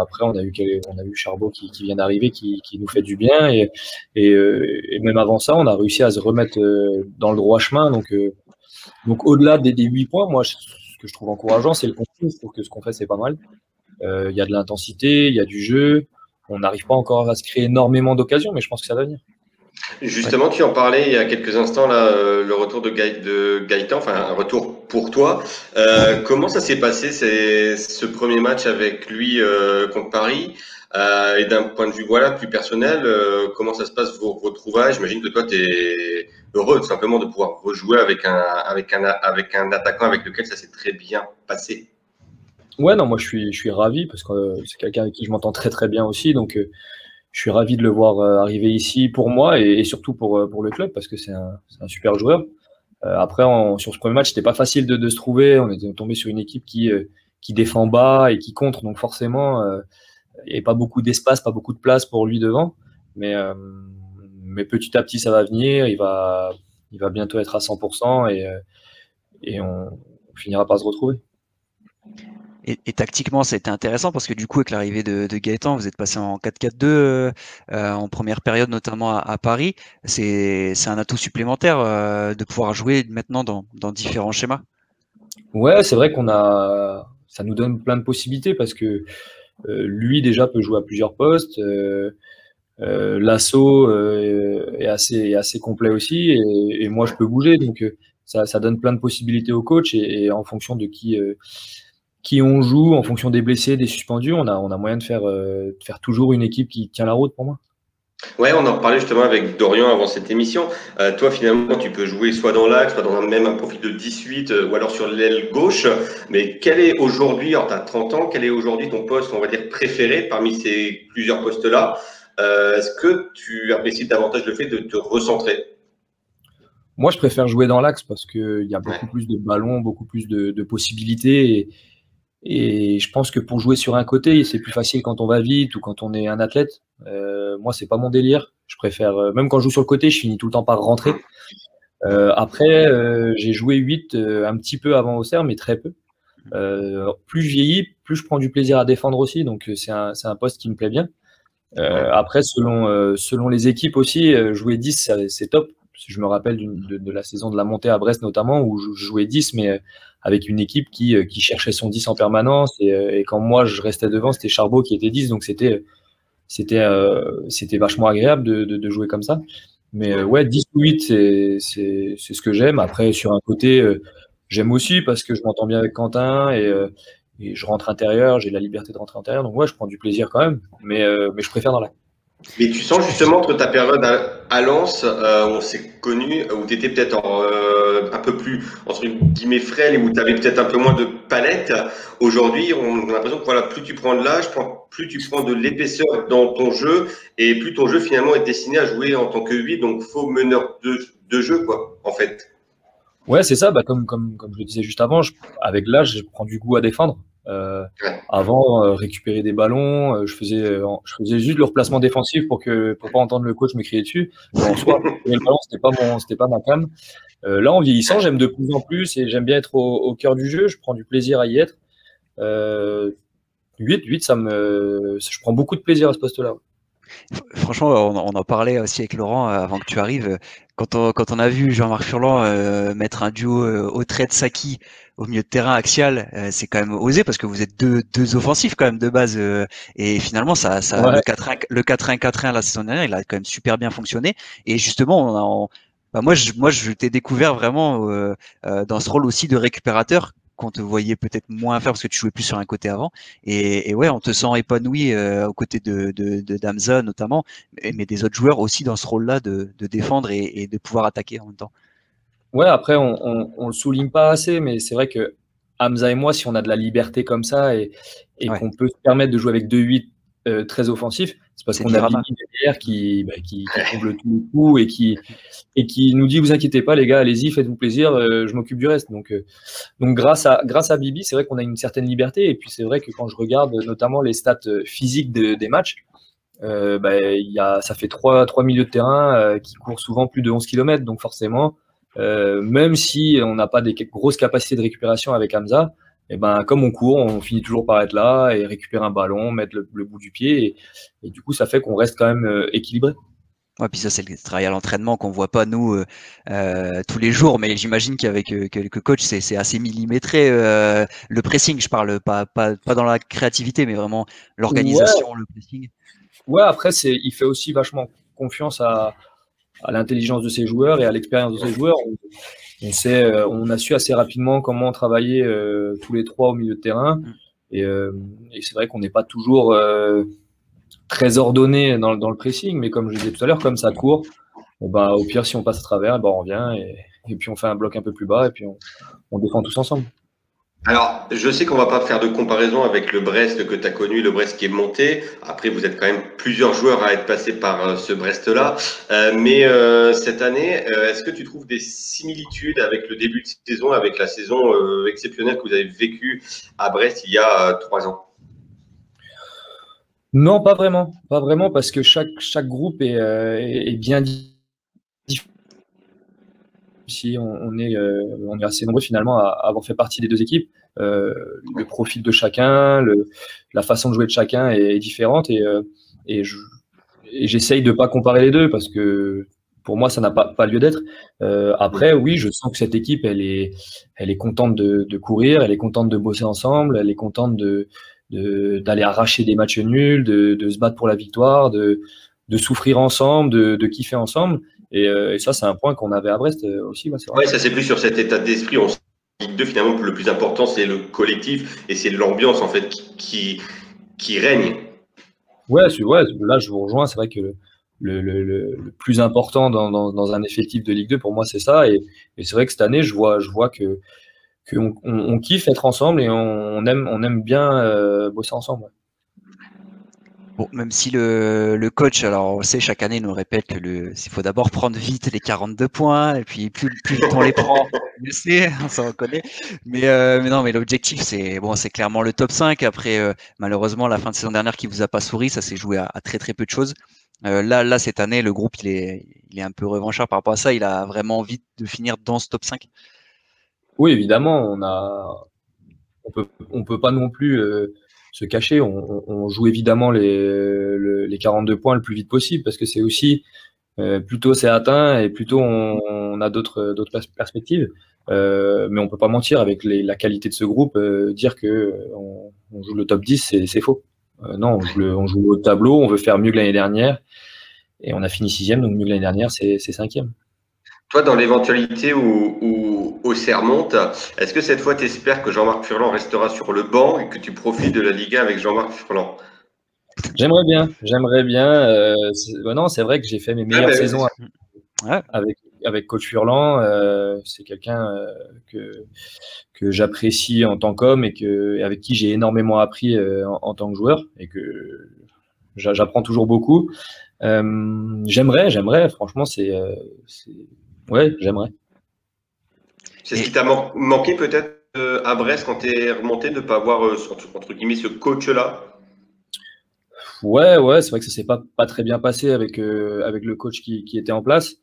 après, on a eu, on Charbot qui, vient d'arriver, qui, nous fait du bien. Et, même avant ça, on a réussi à se remettre dans le droit chemin. Donc, donc au-delà des, des 8 points, moi, ce que je trouve encourageant, c'est le contenu. Je trouve que ce qu'on fait, c'est pas mal. Euh, il y a de l'intensité, il y a du jeu. On n'arrive pas encore à se créer énormément d'occasions, mais je pense que ça va venir. Justement, tu en parlais il y a quelques instants, euh, le retour de, Gaëtan, enfin un retour pour toi. Euh, comment ça s'est passé ce premier match avec lui contre Paris? Et d'un point de vue plus personnel, comment ça se passe vos retrouvailles J'imagine que toi, tu es heureux tout simplement de pouvoir rejouer avec un attaquant avec lequel ça s'est très bien passé. Ouais, non, moi je suis, je suis ravi parce que euh, c'est quelqu'un avec qui je m'entends très très bien aussi. Donc euh, je suis ravi de le voir euh, arriver ici pour moi et, surtout pour, pour le club parce que c'est un, un, super joueur. après, sur ce premier match, c'était pas facile de, se trouver. On était tombé sur une équipe qui, qui défend bas et qui contre. Donc forcément, il n'y avait pas beaucoup d'espace, pas beaucoup de place pour lui devant. Mais, mais petit à petit, ça va venir. Il va, il va bientôt être à 100% et, et on, on finira par se retrouver. Et, tactiquement, ça a été intéressant parce que du coup, avec l'arrivée de, Gaëtan, vous êtes passé en 4-4-2 euh, en première période, notamment à, Paris. C'est un atout supplémentaire euh, de pouvoir jouer maintenant dans, différents schémas. Ouais, c'est vrai qu'on a, ça nous donne plein de possibilités parce que euh, lui déjà peut jouer à plusieurs postes. L'assaut est assez, complet aussi et, moi je peux bouger donc ça, donne plein de possibilités au coach et en fonction de qui qui on joue en fonction des blessés, des suspendus, on a, on a moyen de faire, euh, de faire toujours une équipe qui tient la route pour moi. Ouais, on en parlait justement avec Dorian avant cette émission. Euh, toi, finalement, tu peux jouer soit dans l'axe, soit dans un même un profil de 18, euh, ou alors sur l'aile gauche. Mais quel est aujourd'hui, alors tu as 30 ans, quel est aujourd'hui ton poste, on va dire, préféré parmi ces plusieurs postes-là? Est-ce que tu apprécies davantage le fait de te recentrer? Moi, je préfère jouer dans l'axe parce qu'il y a beaucoup plus de ballons, beaucoup plus de, de possibilités. Et, et je pense que pour jouer sur un côté, c'est plus facile quand on va vite ou quand on est un athlète. Euh, moi, c'est pas mon délire. Je préfère, euh, même quand je joue sur le côté, je finis tout le temps par rentrer. Euh, après, euh, j'ai joué 8 euh, un petit peu avant Auxerre, mais très peu. plus je vieillis, plus je prends du plaisir à défendre aussi. Donc, c'est un, un, poste qui me plaît bien. après, selon, selon les équipes aussi, jouer 10, c'est top. Je me rappelle de, la saison de la montée à Brest notamment, où je jouais 10, mais avec une équipe qui, qui cherchait son 10 en permanence. Et, quand moi, je restais devant, c'était Charbot qui était 10. Donc, c'était c'était c'était vachement agréable de, de, jouer comme ça. Mais ouais, 10 ou 8, c'est ce que j'aime. Après, sur un côté, j'aime aussi parce que je m'entends bien avec Quentin et, et, je rentre intérieur, j'ai la liberté de rentrer intérieur. Donc ouais, je prends du plaisir quand même, mais, mais je préfère dans la mais tu sens justement entre ta période à, Lens, euh, on s'est connu, où tu étais peut-être euh, un peu plus, entre guillemets, frêle et où tu avais peut-être un peu moins de palette. Aujourd'hui, on a l'impression que voilà, plus tu prends de l'âge, plus tu prends de l'épaisseur dans ton jeu et plus ton jeu finalement est destiné à jouer en tant que 8, donc faux meneur de, jeu, quoi, en fait. Ouais, c'est ça. Bah, comme je le disais juste avant, avec l'âge, je prends du goût à défendre. Euh, avant, euh, récupérer des ballons, euh, je faisais, je faisais juste le replacement défensif pour que pour pas entendre le coach me crier dessus. en soi, le ballon, c'était pas mon, c'était pas ma cam. là, en vieillissant, j'aime de plus en plus et j'aime bien être au, au, cœur du jeu. Je prends du plaisir à y être. 8, 8, ça me, je prends beaucoup de plaisir à ce poste-là. Franchement, on, en parlait aussi avec Laurent avant que tu arrives. Quand on, quand on a vu Jean-Marc Furlan mettre un duo au trait de Saki au milieu de terrain axial, euh, c'est quand même osé parce que vous êtes deux, deux offensifs quand même de base. Euh, et finalement, ça, ça le 4-1, le 4-1-4-1 la saison dernière, il a quand même super bien fonctionné. Et justement, on bah moi, je, moi, je t'ai découvert vraiment euh, dans ce rôle aussi de récupérateur qu'on te voyait peut-être moins faire parce que tu jouais plus sur un côté avant. Et, et ouais, on te sent épanoui aux côtés de, de, de Damza notamment, mais des autres joueurs aussi dans ce rôle-là de, de défendre et, et, de pouvoir attaquer en même temps. Ouais, après, on, on, le souligne pas assez, mais c'est vrai que Hamza et moi, si on a de la liberté comme ça et, et qu'on peut se permettre de jouer avec 2-8 euh, très offensifs, c'est parce qu'on a Billy derrière qui, bah, qui, qui trouve le tout coup et qui, et qui nous dit Vous inquiétez pas, les gars, allez-y, faites-vous plaisir, euh, je m'occupe du reste. Donc, euh, donc grâce, à, grâce à Bibi, c'est vrai qu'on a une certaine liberté. Et puis, c'est vrai que quand je regarde notamment les stats physiques des matchs, bah, y a, ça fait trois, trois milieux de terrain qui courent souvent plus de 11 km. Donc, forcément, euh, même si on n'a pas des grosses capacités de récupération avec Hamza, et eh ben, comme on court, on finit toujours par être là et récupérer un ballon, mettre le, bout du pied. Et, du coup, ça fait qu'on reste quand même euh, équilibré. Ouais, puis ça, c'est le travail à l'entraînement qu'on voit pas nous euh, tous les jours, mais j'imagine qu'avec quelques coachs, c'est assez millimétré. le pressing, je parle pas, pas, pas dans la créativité, mais vraiment l'organisation, le pressing. Ouais, après, il fait aussi vachement confiance à, à l'intelligence de ses joueurs et à l'expérience de ses joueurs. On, sait, euh, on a su assez rapidement comment travailler euh, tous les trois au milieu de terrain. Mm. Euh, et, c'est vrai qu'on n'est pas toujours très ordonné dans, le pressing, mais comme je disais tout à l'heure, comme ça court, bah, au pire, si on passe à travers, bah, on revient et, puis on fait un bloc un peu plus bas et puis on défend tous ensemble. Alors, je sais qu'on va pas faire de comparaison avec le Brest que tu as connu, le Brest qui est monté. Après, vous êtes quand même plusieurs joueurs à être passés par euh, ce Brest-là. Euh, mais euh, cette année, est-ce que tu trouves des similitudes avec le début de saison, avec la saison exceptionnelle que vous avez vécue à Brest il y a trois ans? Non, pas vraiment. Pas vraiment, parce que chaque, chaque groupe est, est bien différent si on, est, euh, on est assez nombreux finalement à, avoir fait partie des deux équipes. Euh, le profil de chacun, la façon de jouer de chacun est, différente et, euh, et j'essaye de ne pas comparer les deux parce que pour moi, ça n'a pas, lieu d'être. après, oui, je sens que cette équipe, elle est, contente de, courir, elle est contente de bosser ensemble, elle est contente d'aller arracher des matchs nuls, de, se battre pour la victoire, de, souffrir ensemble, de kiffer ensemble. Euh, et, ça, c'est un point qu'on avait à Brest euh, aussi. Oui, ça c'est plus sur cet état d'esprit. On Ligue 2, finalement, le plus important, c'est le collectif et c'est l'ambiance en fait qui, qui règne. Ouais, ouais, là je vous rejoins. C'est vrai que le, le, le, plus important dans, dans, dans, un effectif de Ligue 2, pour moi, c'est ça. Et, et c'est vrai que cette année, je vois, je vois que qu'on on, kiffe être ensemble et on, aime, on aime bien euh, bosser ensemble. Bon, même si le, le, coach, alors on sait, chaque année nous répète que le, il faut d'abord prendre vite les 42 points, et puis plus, plus vite on les prend, mieux c'est, on s'en reconnaît. Mais, euh, mais non, mais l'objectif, c'est bon, c'est clairement le top 5. Après, euh, malheureusement, la fin de saison dernière qui vous a pas souri, ça s'est joué à, très très peu de choses. Euh, là, là, cette année, le groupe, il est, il est un peu revanchard par rapport à ça. Il a vraiment envie de finir dans ce top 5. Oui, évidemment, on a, on peut, on peut pas non plus se cacher. On, joue évidemment les, les 42 points le plus vite possible parce que c'est aussi euh, plutôt c'est atteint et plutôt on, a d'autres perspectives. Euh, mais on peut pas mentir avec la qualité de ce groupe, euh, dire que on, joue le top 10, c'est faux. non, on joue, on joue au tableau, on veut faire mieux que l'année dernière et on a fini sixième, donc mieux que l'année dernière, c'est cinquième. Toi, dans l'éventualité où, où, où remonte, est-ce que cette fois tu espères que Jean-Marc Furlan restera sur le banc et que tu profites de la Liga avec Jean-Marc Furlan? J'aimerais bien, j'aimerais bien. Euh, non, c'est vrai que j'ai fait mes meilleures bah, saisons avec, avec Coach Furlan. Euh, c'est quelqu'un euh, que, que j'apprécie en tant qu'homme et que, avec qui j'ai énormément appris euh, en, tant que joueur et que j'apprends toujours beaucoup. Euh, j'aimerais, j'aimerais, franchement, c'est. Ouais, j'aimerais. C'est ce qui t'a manqué peut-être à Brest quand tu es remonté de ne pas avoir, entre guillemets, ce coach-là? Ouais, ouais, c'est vrai que ça s'est pas, pas très bien passé avec, euh, avec le coach qui, qui était en place.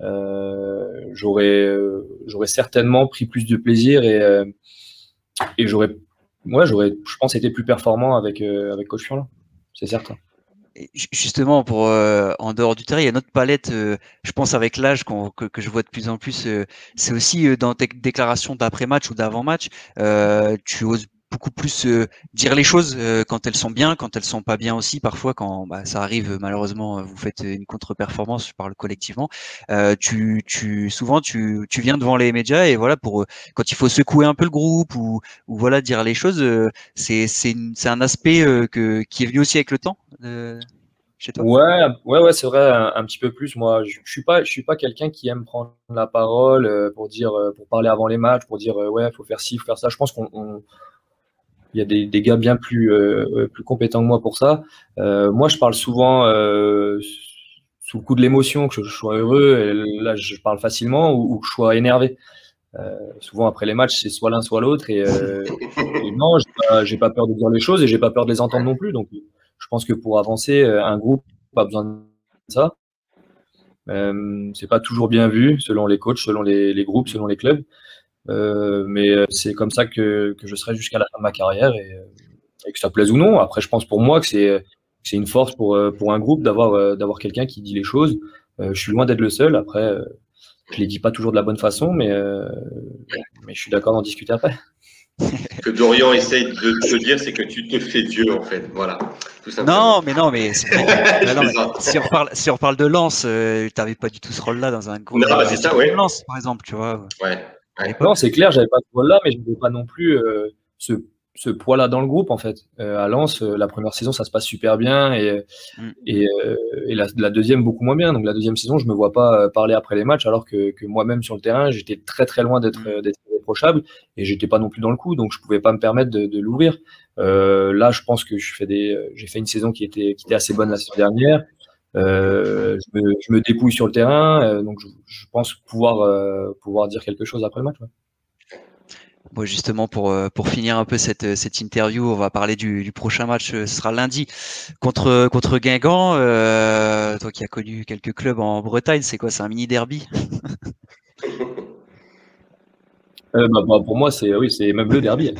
Euh, j'aurais, euh, j'aurais certainement pris plus de plaisir et, et j'aurais, ouais, j'aurais, je pense, été plus performant avec, avec coach Furlan, c'est certain. Justement, pour en dehors du terrain, il y a une autre palette, je pense avec l'âge que, que, je vois de plus en plus, c'est aussi dans tes déclarations d'après-match ou d'avant-match, tu oses beaucoup plus euh, dire les choses euh, quand elles sont bien, quand elles sont pas bien aussi. Parfois, quand bah, ça arrive, malheureusement, vous faites une contre-performance, je parle collectivement. Euh, tu, tu, souvent, tu, tu viens devant les médias et voilà pour quand il faut secouer un peu le groupe ou, ou voilà dire les choses. c'est c'est un aspect que qui est venu aussi avec le temps. Chez toi ouais, ouais, ouais, c'est vrai, un, petit peu plus. Moi, je, je suis pas, je suis pas quelqu'un qui aime prendre la parole pour dire, pour parler avant les matchs, pour dire ouais, faut faire ci, faut faire ça. Je pense qu'on il y a des, des gars bien plus, euh, plus compétents que moi pour ça. Euh, moi, je parle souvent euh, sous le coup de l'émotion, que je, sois heureux, et là, je parle facilement, ou, que je sois énervé. souvent, après les matchs, c'est soit l'un, soit l'autre. Et, non, j'ai pas, peur de dire les choses et j'ai pas peur de les entendre non plus. Donc, je pense que pour avancer, un groupe pas besoin de ça. Euh, c'est pas toujours bien vu selon les coachs, selon les, les groupes, selon les clubs. Euh, mais euh, c'est comme ça que, que je serai jusqu'à la fin de ma carrière et, euh, et, que ça plaise ou non. Après, je pense pour moi que c'est c'est une force pour, pour un groupe d'avoir d'avoir quelqu'un qui dit les choses. je suis loin d'être le seul. Après, je les dis pas toujours de la bonne façon, mais, mais je suis d'accord d'en discuter après. Ce que Dorian essaye de te dire, c'est que tu te fais vieux, en fait. Voilà. non, mais non, mais, si, on parle, si on parle de Lance, tu n'avais pas du tout ce rôle-là dans un groupe. Non, c'est ça, ouais. Lance, par exemple, tu vois. Ouais. Non, c'est clair, j'avais pas ce poids-là, mais je n'avais pas non plus euh, ce, ce poids-là dans le groupe, en fait. Euh, à Lens, euh, la première saison, ça se passe super bien et, mm. et, et la, deuxième, beaucoup moins bien. Donc, la deuxième saison, je me vois pas parler après les matchs, alors que, que moi-même sur le terrain, j'étais très très loin d'être mm. d'être reprochable et j'étais pas non plus dans le coup, donc je pouvais pas me permettre de, de l'ouvrir. là, je pense que je fais des, j'ai fait une saison qui était, qui était assez bonne la saison dernière. Euh, je, me, je, me, dépouille sur le terrain, euh, donc je, je, pense pouvoir, euh, pouvoir dire quelque chose après le match. Ouais. Bon, justement, pour, pour finir un peu cette, cette interview, on va parler du, du prochain match. Ce sera lundi contre, contre Guingamp. Toi qui as connu quelques clubs en Bretagne, c'est quoi C'est un mini derby? Bah, bah, Pour moi, c'est oui, même le derby.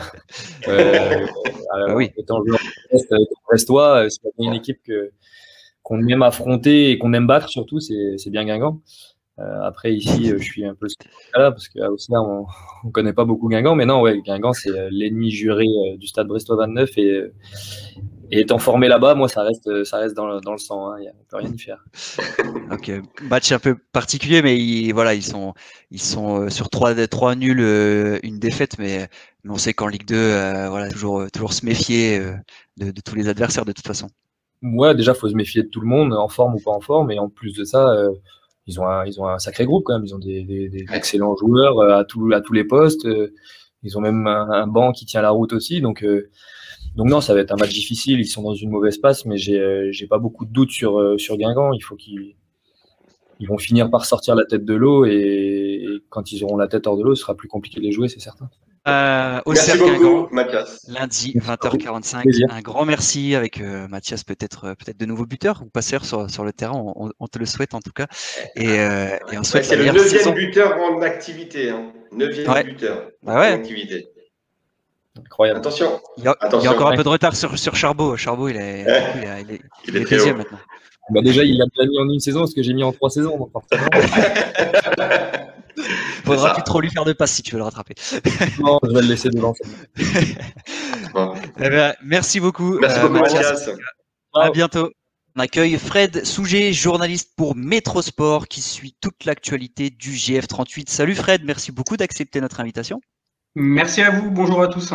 euh, ah, oui. Étant joueur brestois, c'est une équipe que, qu'on aime affronter et qu'on aime battre surtout, c'est bien Guingamp. Euh, après, ici, euh, je suis un peu là parce qu'à on ne connaît pas beaucoup Guingamp. Mais non, ouais, Guingamp, c'est euh, l'ennemi juré du stade Brestois 29. Et, étant formé là-bas, moi, ça reste, ça reste dans, le, dans le sang. Hein, on ne peut rien y faire. ok, match un peu particulier, mais ils, voilà, ils sont, ils sont sur trois, trois nuls, une défaite. Mais, on sait qu'en Ligue 2, voilà, toujours, toujours se méfier de tous les adversaires de toute façon ouais, déjà, faut se méfier de tout le monde, en forme ou pas en forme. Et en plus de ça, euh, ils, ont un, ils ont un sacré groupe quand même. Ils ont des, des, des excellents joueurs euh, à, tout, à tous les postes. Euh, ils ont même un, banc qui tient la route aussi. Donc, donc non, ça va être un match difficile. Ils sont dans une mauvaise passe, mais j'ai j'ai pas beaucoup de doutes sur, sur Guingamp. Il faut qu'ils ils vont finir par sortir la tête de l'eau et, et, quand ils auront la tête hors de l'eau, ce sera plus compliqué de les jouer, c'est certain. Euh, au merci beaucoup, Mathias. Lundi, 20h45. Un grand merci avec euh, Mathias, peut-être euh, peut-être de nouveaux buteurs ou passeurs sur, sur le terrain. On, on, te le souhaite en tout cas. Et, euh, et on souhaite C'est le neuvième buteur en activité. Hein. Neuvième ouais. buteur bah ouais. en activité. Incroyable. Attention. Il y a, encore un peu de retard sur, sur Charbot. Charbot, il est, il est, il est, deuxième maintenant. Bah déjà, il a pas mis en une saison ce que j'ai mis en trois saisons. Donc Faudra plus trop lui faire de passe si tu veux le rattraper. non, je vais le laisser devant. Eh ben, merci beaucoup. Merci beaucoup, Mathias. À bientôt. On accueille Fred Souget, journaliste pour Métrosport, qui suit toute l'actualité du GF38. Salut Fred, merci beaucoup d'accepter notre invitation. Merci à vous, bonjour à tous.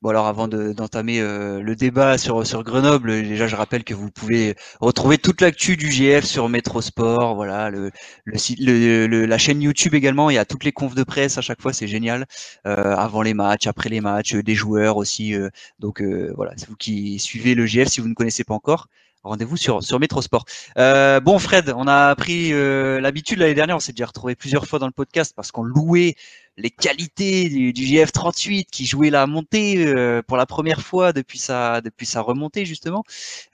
Bon alors avant d'entamer euh, le débat sur, sur Grenoble, déjà je rappelle que vous pouvez retrouver toute l'actu du GF sur Métrosport, voilà, le, le, le, la chaîne YouTube également, il y a toutes les confs de presse à chaque fois, c'est génial, euh, avant les matchs, après les matchs, des joueurs aussi, euh, donc voilà, c'est vous qui suivez le GF si vous ne connaissez pas encore, rendez-vous sur, sur Métrosport. Euh, bon, Fred, on a pris euh, l'habitude l'année dernière, on s'est déjà retrouvé plusieurs fois dans le podcast parce qu'on louait les qualités du, du GF38 qui jouait la montée euh, pour la première fois depuis sa, depuis sa remontée, justement.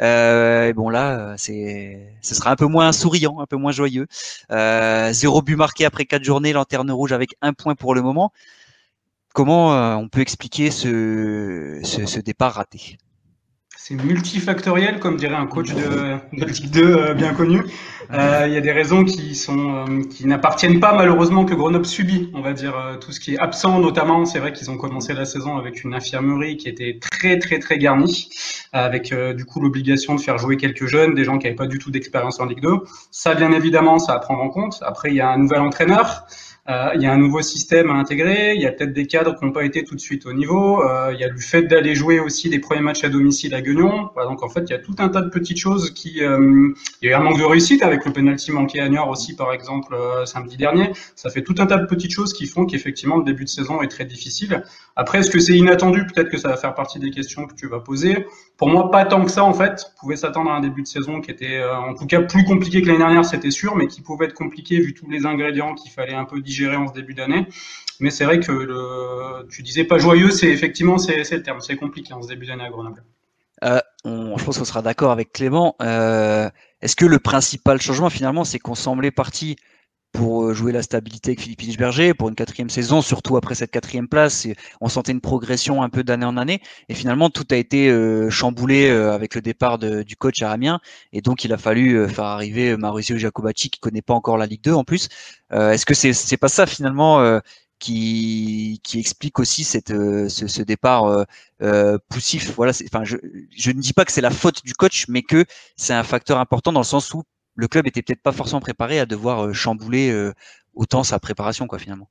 et bon, là, c'est, ce sera un peu moins souriant, un peu moins joyeux. zéro but marqué après quatre journées, lanterne rouge avec un point pour le moment. Comment on peut expliquer ce, ce, ce départ raté? C'est multifactoriel, comme dirait un coach de, de Ligue 2 euh, bien connu. Euh, il y a des raisons qui sont euh, qui n'appartiennent pas malheureusement que Grenoble subit. On va dire tout ce qui est absent, notamment. C'est vrai qu'ils ont commencé la saison avec une infirmerie qui était très très très garnie, avec du coup l'obligation de faire jouer quelques jeunes, des gens qui n'avaient pas du tout d'expérience en Ligue 2. Ça, bien évidemment, ça à prendre en compte. Après, il y a un nouvel entraîneur. Euh, il y a un nouveau système à intégrer, il y a peut-être des cadres qui n'ont pas été tout de suite au niveau, euh, il y a le fait d'aller jouer aussi les premiers matchs à domicile à Guignon. donc en fait, il y a tout un tas de petites choses qui... Euh, il y a eu un manque de réussite avec le penalty manqué à Niort aussi, par exemple, samedi dernier. Ça fait tout un tas de petites choses qui font qu'effectivement, le début de saison est très difficile. Après, est-ce que c'est inattendu? Peut-être que ça va faire partie des questions que tu vas poser. Pour moi, pas tant que ça, en fait. On pouvait s'attendre à un début de saison qui était, en tout cas, plus compliqué que l'année dernière, c'était sûr, mais qui pouvait être compliqué vu tous les ingrédients qu'il fallait un peu digérer en ce début d'année. Mais c'est vrai que tu disais pas joyeux, c'est effectivement c'est le terme, c'est compliqué en ce début d'année à Grenoble. Euh, je pense qu'on sera d'accord avec Clément. Euh, est-ce que le principal changement finalement, c'est qu'on semblait parti pour euh, jouer la stabilité avec Philippe Inchberger pour une quatrième saison, surtout après cette quatrième place. on sentait une progression un peu d'année en année. Et finalement, tout a été euh, chamboulé euh, avec le départ du coach aramien. Et donc, il a fallu faire arriver Mauricio Jacobacci, qui connaît pas encore la Ligue 2 en plus. Est-ce que c'est c'est pas ça finalement qui, qui explique aussi cette, ce, ce départ poussif? Voilà, enfin, je, je ne dis pas que c'est la faute du coach, mais que c'est un facteur important dans le sens où le club était peut-être pas forcément préparé à devoir euh, chambouler euh, autant sa préparation, quoi, finalement.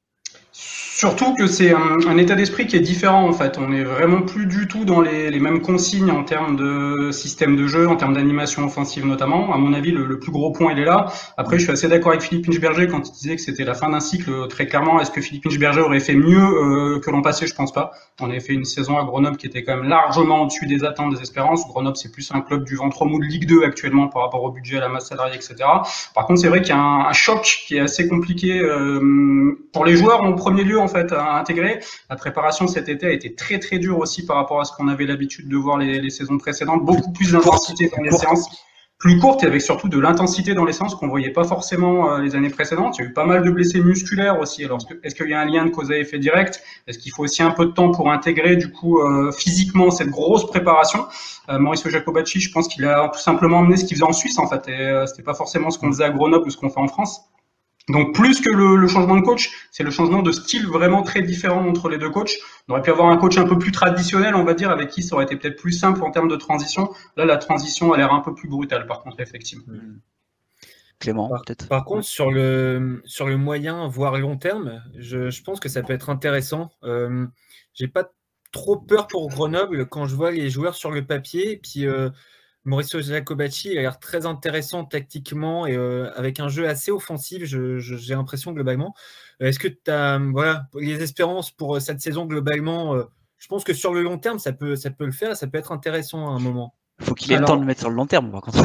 Surtout que c'est un, état d'esprit qui est différent en fait. On n'est vraiment plus du tout dans les, mêmes consignes en termes de système de jeu, en termes d'animation offensive notamment. À mon avis, le, plus gros point il est là. Après, je suis assez d'accord avec Philippe Inchberger quand il disait que c'était la fin d'un cycle. Très clairement, est-ce que Philippe Inchberger aurait fait mieux euh, que l'an passé? Je pense pas. On avait fait une saison à Grenoble qui était quand même largement au-dessus des attentes, des espérances. Grenoble, c'est plus un club du ventre mou de Ligue 2 actuellement par rapport au budget, à la masse salariale, etc. Par contre, c'est vrai qu'il y a un, choc qui est assez compliqué euh, pour les joueurs premier lieu en fait à intégrer. La préparation cet été a été très très dure aussi par rapport à ce qu'on avait l'habitude de voir les, saisons précédentes. Beaucoup plus d'intensité dans les séances plus courtes et avec surtout de l'intensité dans les séances qu'on voyait pas forcément euh, les années précédentes. Il y a eu pas mal de blessés musculaires aussi. Alors, est-ce qu'il y a un lien de cause à effet direct? Est-ce qu'il faut aussi un peu de temps pour intégrer du coup euh, physiquement cette grosse préparation? Euh, Mauricio Jacobacci, je pense qu'il a tout simplement emmené ce qu'il faisait en Suisse en fait. Et c'était pas forcément ce qu'on faisait à Grenoble ou ce qu'on fait en France. Donc plus que le, changement de coach, c'est le changement de style vraiment très différent entre les deux coachs. On aurait pu avoir un coach un peu plus traditionnel, on va dire, avec qui ça aurait été peut-être plus simple en termes de transition. Là, la transition a l'air un peu plus brutale, par contre, effectivement. Hmm. Clément, peut-être. Par contre, sur le, sur le moyen, voire long terme, je, pense que ça peut être intéressant. Euh, J'ai pas trop peur pour Grenoble quand je vois les joueurs sur le papier. Puis euh, Mauricio Jacobacci a l'air très intéressant tactiquement et euh, avec un jeu assez offensif, j'ai l'impression globalement. Euh, est-ce que tu as voilà, les espérances pour euh, cette saison globalement Je pense que sur le long terme, ça peut, ça peut le faire, ça peut être intéressant à un moment. Il faut qu'il ait le temps de le mettre sur le long terme, par contre.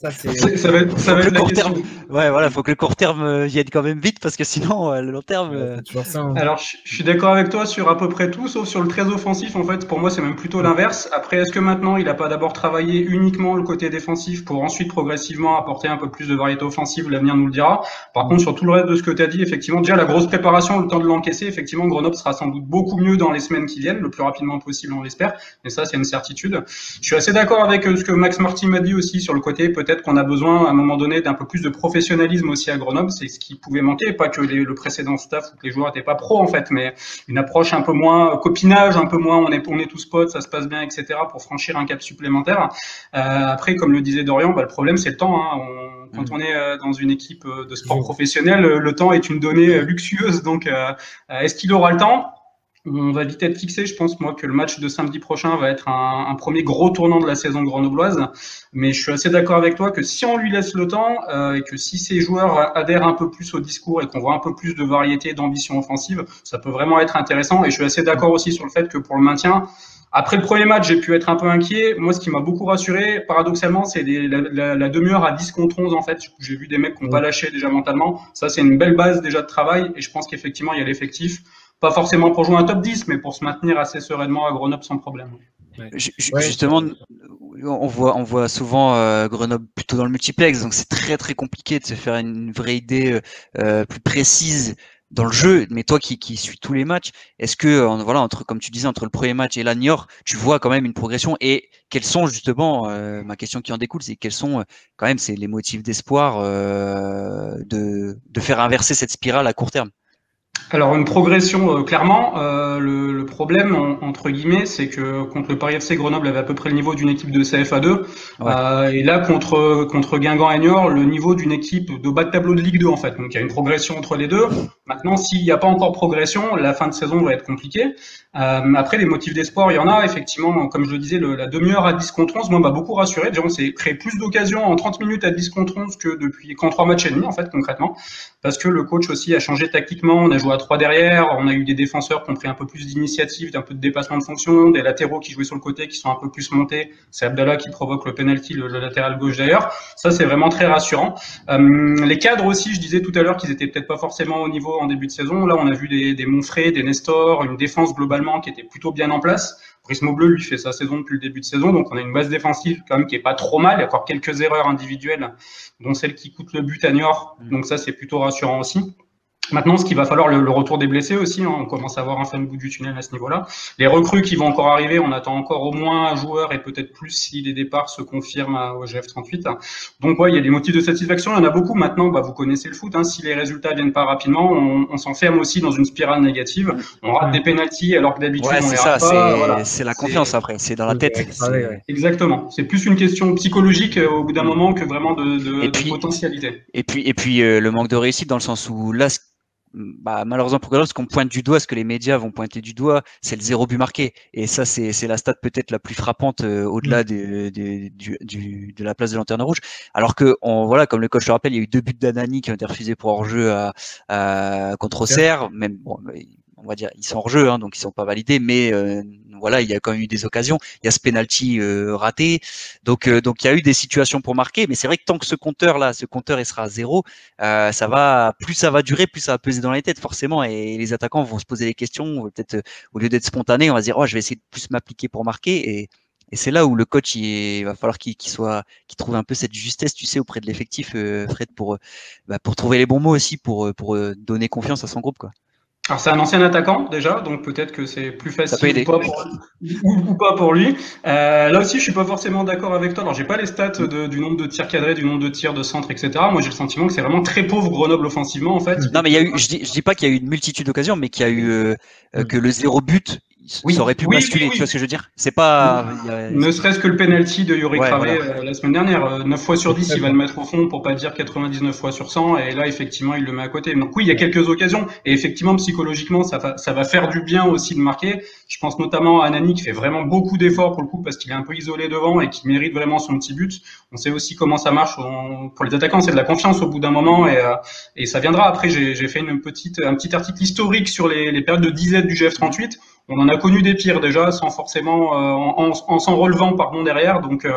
Ça, ça, va être, ça va être court terme. Ouais, voilà, faut que le court terme vienne quand même vite parce que sinon, le long terme. Hein. Alors, je suis d'accord avec toi sur à peu près tout, sauf sur le très offensif. En fait, pour moi, c'est même plutôt l'inverse. Après, est-ce que maintenant, il n'a pas d'abord travaillé uniquement le côté défensif pour ensuite progressivement apporter un peu plus de variété offensive? L'avenir nous le dira. Par contre, sur tout le reste de ce que tu as dit, effectivement, déjà la grosse préparation, le temps de l'encaisser, effectivement, Grenoble sera sans doute beaucoup mieux dans les semaines qui viennent, le plus rapidement possible, on l'espère. Et ça, c'est une certitude. Je suis assez d'accord avec euh, ce que Max Martin m'a dit aussi sur le côté, peut-être qu'on a besoin à un moment donné d'un peu plus de professionnalisme aussi à Grenoble. C'est ce qui pouvait manquer, pas que le précédent staff ou que les joueurs n'étaient pas pros en fait, mais une approche un peu moins copinage, un peu moins on est, on est tous potes, ça se passe bien, etc. pour franchir un cap supplémentaire. Euh, après, comme le disait Dorian, bah, le problème c'est le temps. Hein. quand mm. on est euh, dans une équipe de sport professionnel, le temps est une donnée luxueuse. Donc, est-ce qu'il aura le temps? On va vite être fixé. Je pense, moi, que le match de samedi prochain va être un, premier gros tournant de la saison grenobloise. Mais je suis assez d'accord avec toi que si on lui laisse le temps euh, et que si ces joueurs adhèrent un peu plus au discours et qu'on voit un peu plus de variété d'ambition offensive, ça peut vraiment être intéressant. Et je suis assez d'accord aussi sur le fait que pour le maintien, après le premier match, j'ai pu être un peu inquiet. Moi, ce qui m'a beaucoup rassuré, paradoxalement, c'est la, la, demi-heure à 10 contre 11, en fait. J'ai vu des mecs qui n'ont pas lâché déjà mentalement. Ça, c'est une belle base déjà de travail. Et je pense qu'effectivement, il y a l'effectif pas forcément pour jouer un top 10, mais pour se maintenir assez sereinement à Grenoble sans problème. Justement, on voit, on voit souvent euh, Grenoble plutôt dans le multiplex, donc c'est très très compliqué de se faire une vraie idée euh, euh, plus précise dans le jeu. Mais toi qui, qui suis tous les matchs, est-ce que voilà entre comme tu disais entre le premier match et la Niort, tu vois quand même une progression? Et quels sont justement ma question qui en découle, c'est quels sont quand même c'est les motifs d'espoir de, de faire inverser cette spirale à court terme? Alors une progression euh, clairement. Euh, le, le, problème entre guillemets, c'est que contre le Paris FC, Grenoble avait à peu près le niveau d'une équipe de CFA2, euh, et là contre contre Guingamp et Niort, le niveau d'une équipe de bas de tableau de Ligue 2 en fait. Donc il y a une progression entre les deux. Maintenant, s'il n'y a pas encore progression, la fin de saison va être compliquée. Euh, après, les motifs d'espoir, il y en a effectivement. Comme je le disais, la demi-heure à 10 contre 11, moi, m'a beaucoup rassuré. Déjà, on s'est créé plus d'occasions en 30 minutes à 10 contre 11 que depuis qu'en trois matchs et demi en fait concrètement, parce que le coach aussi a changé tactiquement. On a joué à trois derrière. On a eu des défenseurs qui ont pris un peu plus d'initiative, un peu de dépassement de fonction, des latéraux qui jouaient sur le côté, qui sont un peu plus montés. C'est Abdallah qui provoque le penalty, le, latéral gauche d'ailleurs. Ça, c'est vraiment très rassurant. Euh, les cadres aussi, je disais tout à l'heure qu'ils étaient peut-être pas forcément au niveau en début de saison. Là, on a vu des, des Monfray, des Nestor, une défense globalement qui était plutôt bien en place. Prismo Bleu lui fait sa saison depuis le début de saison, donc on a une base défensive quand même qui est pas trop mal. Il y a encore quelques erreurs individuelles, dont celle qui coûte le but à Niort. Mm. Donc ça, c'est plutôt rassurant aussi. Maintenant, ce qu'il va falloir, le, retour des blessés aussi, hein, on commence à avoir un fin de bout du tunnel à ce niveau-là. Les recrues qui vont encore arriver, on attend encore au moins un joueur et peut-être plus si les départs se confirment au GF38. Donc ouais, il y a des motifs de satisfaction, il y en a beaucoup. Maintenant, bah, vous connaissez le foot, hein, si les résultats viennent pas rapidement, on, on s'enferme aussi dans une spirale négative. On rate des pénalties alors que d'habitude on les rate pas. C'est la confiance après, c'est dans la tête. Exactement. C'est plus une question psychologique euh, au bout d'un moment que vraiment de, de, de potentialité. Et puis, et puis euh, le manque de réussite dans le sens où là, bah, malheureusement pour ce qu'on pointe du doigt, ce que les médias vont pointer du doigt, c'est le zéro but marqué. Et ça, c'est la stat peut-être la plus frappante euh, au-delà mm. de la place de lanterne rouge. Alors que, on, voilà, comme le coach le rappelle, il y a eu deux buts d'Anani qui ont été refusés pour hors-jeu à, contre Auxerre. Même, bon, on va dire, ils sont hors jeu, hein, donc ils sont pas validés, mais euh, voilà, il y a quand même eu des occasions. Il y a ce penalty euh, raté, donc euh, donc il y a eu des situations pour marquer, mais c'est vrai que tant que ce compteur là, ce compteur il sera à zéro, ça va, plus ça va durer, plus ça va peser dans les têtes forcément, et les attaquants vont se poser des questions, peut-être au lieu d'être spontané, on va se dire oh je vais essayer de plus m'appliquer pour marquer, et, et c'est là où le coach il, va falloir qu'il soit, qu'il trouve un peu cette justesse, tu sais, auprès de l'effectif, Fred, pour bah, pour trouver les bons mots aussi, pour pour donner confiance à son groupe quoi. Alors c'est un ancien attaquant déjà, donc peut-être que c'est plus facile ou pas, pour, ou, pas pour lui. Euh, là aussi, je suis pas forcément d'accord avec toi. Alors j'ai pas les stats du nombre de tirs cadrés, du nombre de tirs de centre, etc. Moi j'ai le sentiment que c'est vraiment très pauvre Grenoble offensivement en fait. Non mais il y a eu, je dis, je dis pas qu'il y a eu une multitude d'occasions, mais qu'il y a eu euh, euh, que le zéro but oui, ça aurait pu basculer, tu vois ce que je veux dire? C'est pas. Ne serait-ce que le penalty de Yuri ouais, euh, la semaine dernière. 9 euh, fois sur 10, il va le mettre au fond pour pas dire 99 fois sur 100. Et là, effectivement, il le met à côté. Donc oui, il y a quelques occasions. Et effectivement, psychologiquement, ça va, ça va faire du bien aussi de marquer. Je pense notamment à Anani qui fait vraiment beaucoup d'efforts pour le coup parce qu'il est un peu isolé devant et qui mérite vraiment son petit but. On sait aussi comment ça marche pour les attaquants. C'est de la confiance au bout d'un moment et, euh, ça viendra. Après, j'ai fait un petit article historique sur les, périodes de disette du GF38 On en a connu des pires déjà, sans forcément en, en, s'en relevant pardon derrière. Donc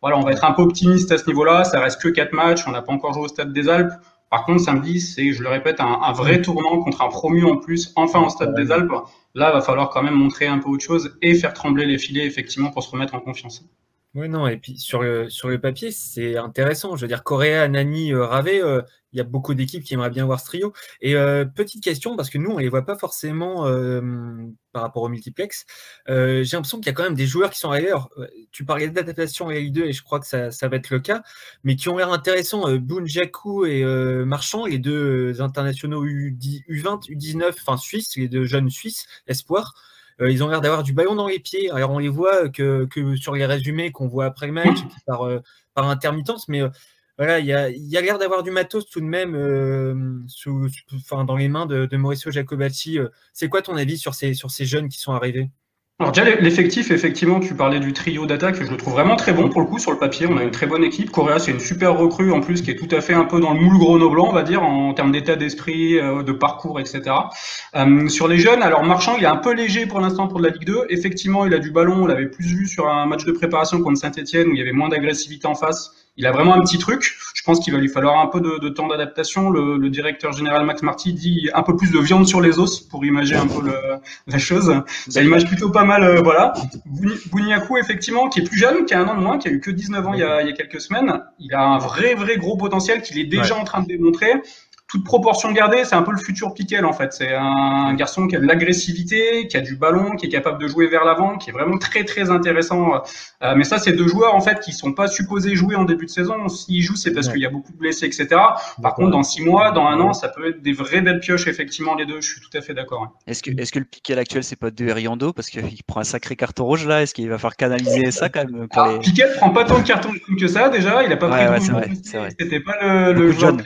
voilà, on va être un peu optimiste à ce niveau-là. Ça reste que quatre matchs, on n'a pas encore joué au Stade des Alpes. Par contre, samedi, c'est, je le répète, un, vrai tournant contre un promu en plus, enfin au Stade des Alpes. Là, il va falloir quand même montrer un peu autre chose et faire trembler les filets, effectivement, pour se remettre en confiance. Oui, non, et puis sur le, sur le papier, c'est intéressant. Je veux dire, Coréa, Nani, euh, Ravé, euh, il y a beaucoup d'équipes qui aimeraient bien voir ce trio. Et euh, petite question, parce que nous, on ne les voit pas forcément par rapport au multiplex. J'ai l'impression qu'il y a quand même des joueurs qui sont arrivés. tu parlais d'adaptation à L2 et je crois que ça, ça, va être le cas, mais qui ont l'air intéressants. Boon Jaku et Marchand, les deux internationaux U10, U20, U19, enfin suisses, les deux jeunes Suisses, espoirs. Euh, ils ont l'air d'avoir du ballon dans les pieds. Alors on les voit que, sur les résumés qu'on voit après le match par, euh, par intermittence, mais euh, voilà, il y a, l'air d'avoir du matos tout de même dans les mains de, Mauricio Jacobacci. C'est quoi ton avis sur ces jeunes qui sont arrivés? Alors déjà l'effectif, effectivement, tu parlais du trio d'attaque, je le trouve vraiment très bon pour le coup sur le papier. On a une très bonne équipe. Correa, c'est une super recrue en plus qui est tout à fait un peu dans le moule grenoblant, on va dire, en termes d'état d'esprit, euh, de parcours, etc. Euh, sur les jeunes, alors Marchand, il est un peu léger pour l'instant pour la Ligue 2. Effectivement, il a du ballon. On l'avait plus vu sur un match de préparation contre Saint-Etienne où il y avait moins d'agressivité en face il a vraiment un petit truc. Je pense qu'il va lui falloir un peu de, temps d'adaptation. Le, directeur général Max Marty dit un peu plus de viande sur les os pour imaginer un peu la chose. Ça image plutôt pas mal, euh, voilà. Bouniakou, effectivement, qui est plus jeune, qui a un an de moins, qui a eu que 19 ans il y a, il y a quelques semaines. Il a un vrai, vrai gros potentiel qu'il est déjà en train de démontrer toute proportion gardée, c'est un peu le futur Piquel en fait. C'est un garçon qui a de l'agressivité, qui a du ballon, qui est capable de jouer vers l'avant, qui est vraiment très très intéressant. Euh, mais ça, c'est deux joueurs en fait qui sont pas supposés jouer en début de saison. S'ils jouent, c'est parce qu'il y a beaucoup de blessés, etc. Par contre, dans six mois, dans un an, ça peut être des vraies belles pioches effectivement les deux. Je suis tout à fait d'accord. Est-ce que est-ce que le Piquel actuel c'est pas de Riando parce qu'il prend un sacré carton rouge là Est-ce qu'il va falloir canaliser ça quand même pour ah, Piquel prend pas tant de cartons que ça déjà. Il a pas pris de C'était pas le, le joueur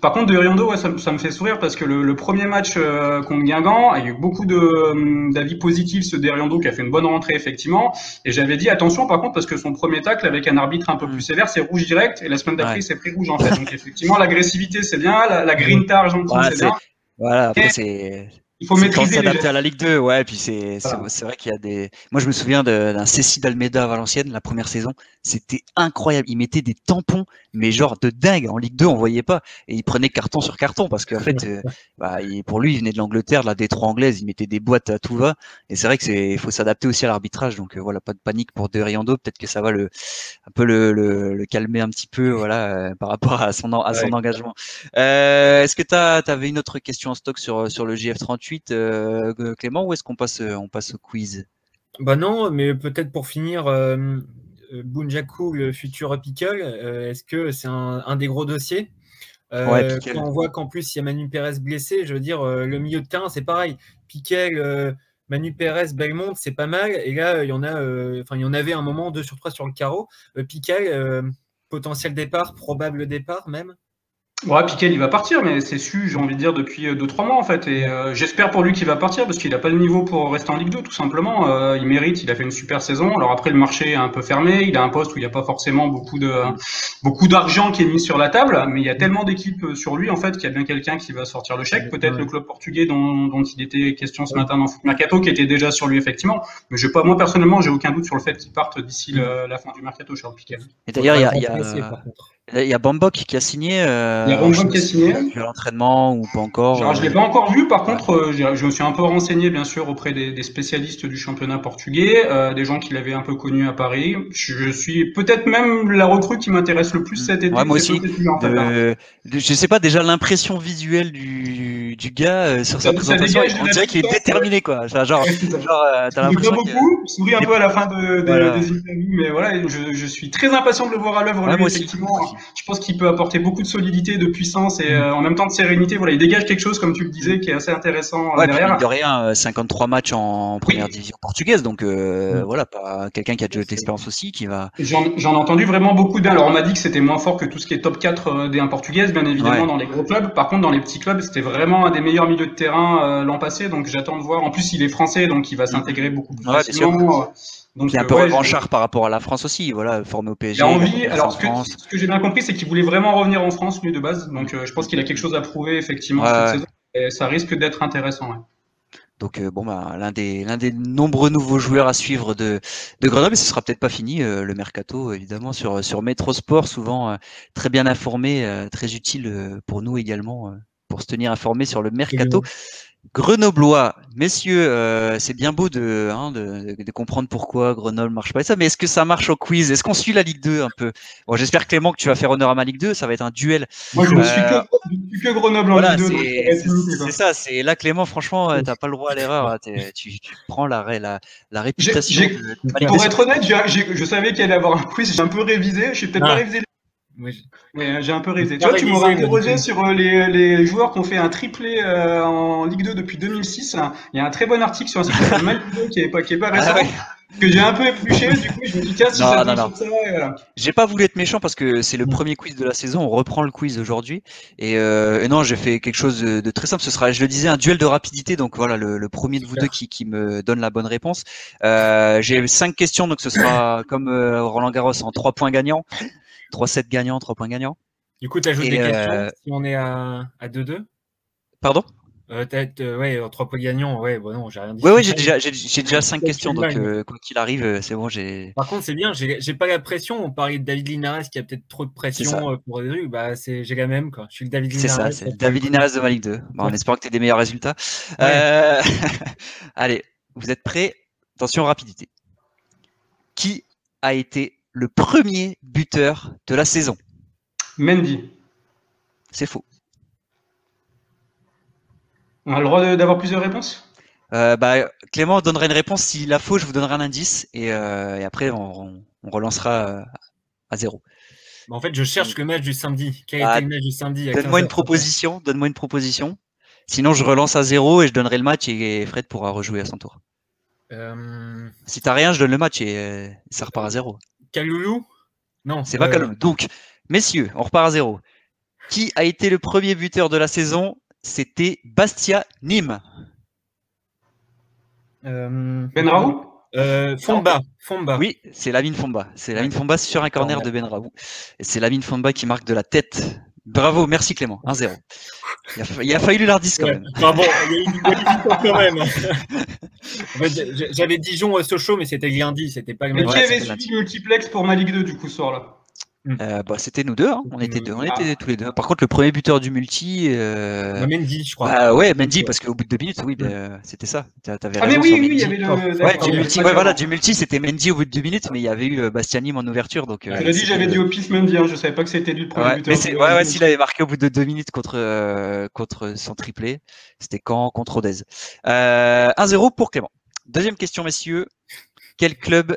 par contre, de Riondo, ouais, ça, me fait sourire parce que le, premier match euh, contre Guingamp, il y a eu beaucoup euh, d'avis positifs ce Riondo qui a fait une bonne rentrée effectivement. Et j'avais dit attention par contre parce que son premier tacle avec un arbitre un peu plus sévère, c'est rouge direct et la semaine d'après c'est pris rouge en fait. Donc effectivement l'agressivité c'est bien, la, la grinta argentine c'est bien. Voilà, après c'est il faut maîtriser s'adapter à la Ligue 2, ouais. Puis c'est c'est vrai qu'il y a des. Moi, je me souviens d'un Cécile d'Almeida à Valenciennes, la première saison. C'était incroyable. Il mettait des tampons, mais genre de dingue. En Ligue 2, on voyait pas. Et il prenait carton sur carton parce qu'en fait, euh, bah, pour lui, il venait de l'Angleterre, de la Détroit anglaise. Il mettait des boîtes à tout va. Et c'est vrai que c'est, il faut s'adapter aussi à l'arbitrage. Donc euh, voilà, pas de panique pour De Riando. Peut-être que ça va le, un peu le, le, calmer un petit peu, voilà, euh, par rapport à son, à son engagement. Est-ce que tu avais une autre question en stock sur sur le GF38? Euh, Clément, ou est-ce qu'on passe, on passe au quiz? Bah non, mais peut-être pour finir, euh, euh Bunjaku, le futur Pickle, euh, est-ce que c'est un, des gros dossiers? Quand on voit qu'en plus il y a Manu Pérez blessé, je veux dire, le milieu de terrain, c'est pareil. Piquel, Manu Pérez, Belmont, c'est pas mal. Et là, il y en a, enfin, il y en avait un moment 2 sur 3 sur le carreau. Piquel, potentiel départ, probable départ même? Ouais, Piquet, il va partir, mais c'est su, j'ai envie de dire, depuis 2-3 euh, mois en fait. Et euh, j'espère pour lui qu'il va partir parce qu'il n'a pas le niveau pour rester en Ligue 2, tout simplement. Euh, il mérite, il a fait une super saison. Alors après, le marché est un peu fermé. Il a un poste où il n'y a pas forcément beaucoup de beaucoup d'argent qui est mis sur la table, mais il y a tellement d'équipes sur lui en fait qu'il y a bien quelqu'un qui va sortir le chèque. Peut-être le club portugais dont, dont il était question ce matin dans Foot Mercato, qui était déjà sur lui effectivement. Mais je pas, moi personnellement, j'ai aucun doute sur le fait qu'il parte d'ici la fin du mercato, Charles Piquet. Et d'ailleurs, il y a, y a... Il y a Bambok qui a signé. Euh, il y a Bambok qui a signé. l'entraînement ou pas encore. je ne euh, l'ai pas encore vu. Par contre, euh, je me suis un peu renseigné, bien sûr, auprès des, spécialistes du championnat portugais, des gens qui l'avaient un peu connu à Paris. Je, suis peut-être même la recrue qui m'intéresse le plus cet été. moi aussi. Hein. je sais pas, déjà l'impression visuelle du, du gars sur sa présentation, on dirait qu'il est déterminé, quoi. Genre, genre t'as l'impression. beaucoup. Je souris un peu à la fin de, des interviews, mais voilà, je, je, suis très impatient de le voir à l'œuvre. moi effectivement je pense qu'il peut apporter beaucoup de solidité, de puissance et euh, en même temps de sérénité. Voilà, il dégage quelque chose, comme tu le disais, qui est assez intéressant euh, ouais, derrière. de rien, 53 euh, matchs en première division portugaise, donc mm. voilà, pas quelqu'un qui a déjà de l'expérience aussi, qui va. J'en ai entendu vraiment beaucoup bien. Alors on m'a dit que c'était moins fort que tout ce qui est top 4 des 1 portugaises, bien évidemment dans les gros clubs. Par contre, dans les petits clubs, c'était vraiment un des meilleurs milieux de terrain l'an passé, donc j'attends de voir. En plus, il est français, donc il va s'intégrer beaucoup plus facilement. Donc, il est un peu euh, revanchard par rapport à la France aussi, voilà, formé au PSG. Il a envie. Alors, ce que, ce que j'ai bien compris, c'est qu'il voulait vraiment revenir en France, lui, de base. Donc, euh, je pense qu'il a quelque chose à prouver, effectivement, cette saison. Et ça risque d'être intéressant. Donc bon bah l'un des l'un des nombreux nouveaux joueurs à suivre de, de Grenoble, et ce sera peut-être pas fini le mercato évidemment sur sur Metro Sport, souvent très bien informé, très utile pour nous également pour se tenir informé sur le mercato. Grenoblois, messieurs, euh, c'est bien beau hein, de, de, comprendre pourquoi Grenoble marche pas et ça, mais est-ce que ça marche au quiz? Est-ce qu'on suit la Ligue 2 un peu? Bon, j'espère Clément que tu vas faire honneur à ma Ligue 2, ça va être un duel. Moi, je ne suis, que, que Grenoble en Ligue 2. C'est ça, c'est là Clément, franchement, t'as pas le droit à l'erreur. Hein, tu, prends la, la, la réputation. pour être honnête, je savais qu'il allait avoir un quiz, j'ai un peu révisé, je peut-être pas ah. révisé oui, j'ai un peu révisé. Tu vois, tu m'aurais interrogé sur euh, les, les, joueurs qui ont fait un triplé euh, en Ligue 2 depuis 2006. Il y a un très bon article sur un site qui est pas, qui est pas ah récent. Que j'ai un peu épluché, du coup je me dis tiens si ça non, non. ça voilà. J'ai pas voulu être méchant parce que c'est le premier quiz de la saison, on reprend le quiz aujourd'hui et, euh, et, non j'ai fait quelque chose de, très simple, ce sera je le disais un duel de rapidité donc voilà le, le premier de vous deux qui, qui, me donne la bonne réponse. Euh, j'ai cinq questions donc ce sera comme euh, Roland Garros en trois points gagnants. 3-7 gagnants, 3 points gagnants. Du coup, tu ajoutes des questions euh, si on est à 2-2 Pardon? Euh, Peut-être, euh, ouais, 3 points gagnants, ouais, bon, non, j'ai rien dit. Ouais, ouais, j'ai déjà, j'ai, déjà 5 questions, donc quoi qu'il arrive, c'est bon, j'ai. Par contre, c'est bien, j'ai, pas la pression. On parlait de David Linares qui a peut-être trop de pression pour des trucs, bah, c'est, j'ai la même, quoi. Je suis le David Linares. C'est ça, c'est David Linares de ma Ligue 2. Bon, on espère que tu aies des meilleurs résultats. Allez, vous êtes prêts? Attention, rapidité. Qui a été le premier buteur de la saison Mendy. C'est faux. On a le droit d'avoir plusieurs réponses? Euh, bah, Clément donnerait une réponse. S'il a faux, je vous donnerai un indice. Et, euh, après, on, relancera euh, à zéro. Bah, en fait, je cherche le match du samedi. Quel ah, le match du samedi Donne-moi une proposition. Donne-moi une proposition. Sinon, je relance à zéro et je donnerai le match et Fred pourra rejouer à son tour. Si t'as rien, je donne le match et ça repart à zéro. Kaloulou Non. C'est pas euh, Kaloulou. Donc, messieurs, on repart à zéro. Qui a été le premier buteur de la saison? C'était Bastia Nîmes. Euh... Ben Raoult? euh, Fomba. Fomba. Oui, c'est Lamine Fomba. C'est Lamine Fomba sur un corner de Ben Raoult. Et c'est Lamine Fomba qui marque de la tête. Bravo, merci Clément. 1-0. Il, a, fallu l'ardis quand même. bon, il y a eu quand même. J'avais Dijon-Sochaux, mais c'était lundi, c'était pas le même. Mais qui avait suivi multiplex pour ma Ligue 2 du coup ce soir-là? Mm. Euh, bah, c'était nous deux, hein. on était deux, on était tous les deux. Par contre, le premier buteur du multi. Euh... Mendy, je crois. Bah, ouais, Mendy, parce qu'au bout de deux minutes, oui, bah, c'était ça. Avais ah, mais oui, oui, il y avait le. Ouais, du multi, ouais, voilà, du multi, c'était Mendy au bout de deux minutes, mais il y avait eu euh, Bastianim en ouverture. Donc, euh, je dit, j'avais dit au pif Mendy, hein, je savais pas que c'était lui le premier buteur. Mais ouais, ouais, s'il avait marqué au bout de deux minutes contre, euh, contre son triplé, c'était quand contre Odez. 1-0 pour Clément. Deuxième question, messieurs. Quel club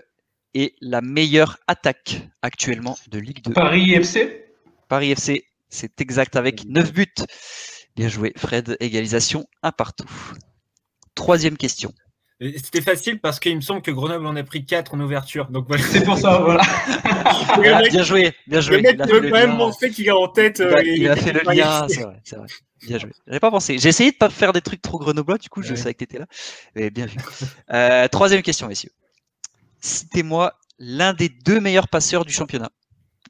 est la meilleure attaque actuellement de Ligue 2. Paris FC Paris FC, c'est exact avec 9 buts. Bien joué, Fred. Égalisation un partout. Troisième question. C'était facile parce qu'il me semble que Grenoble en a pris 4 en ouverture. Donc C'est pour ça, voilà. bien joué, bien joué. Le mec veut quand même montrer qu'il est en tête. Il, a, euh, fait le lien, c'est vrai. Bien joué. J'avais pas pensé. J'ai essayé de pas faire des trucs trop grenoblois, du coup, je savais que tu étais là. Mais bien vu. Euh, troisième question, messieurs citez-moi l'un des deux meilleurs passeurs du championnat.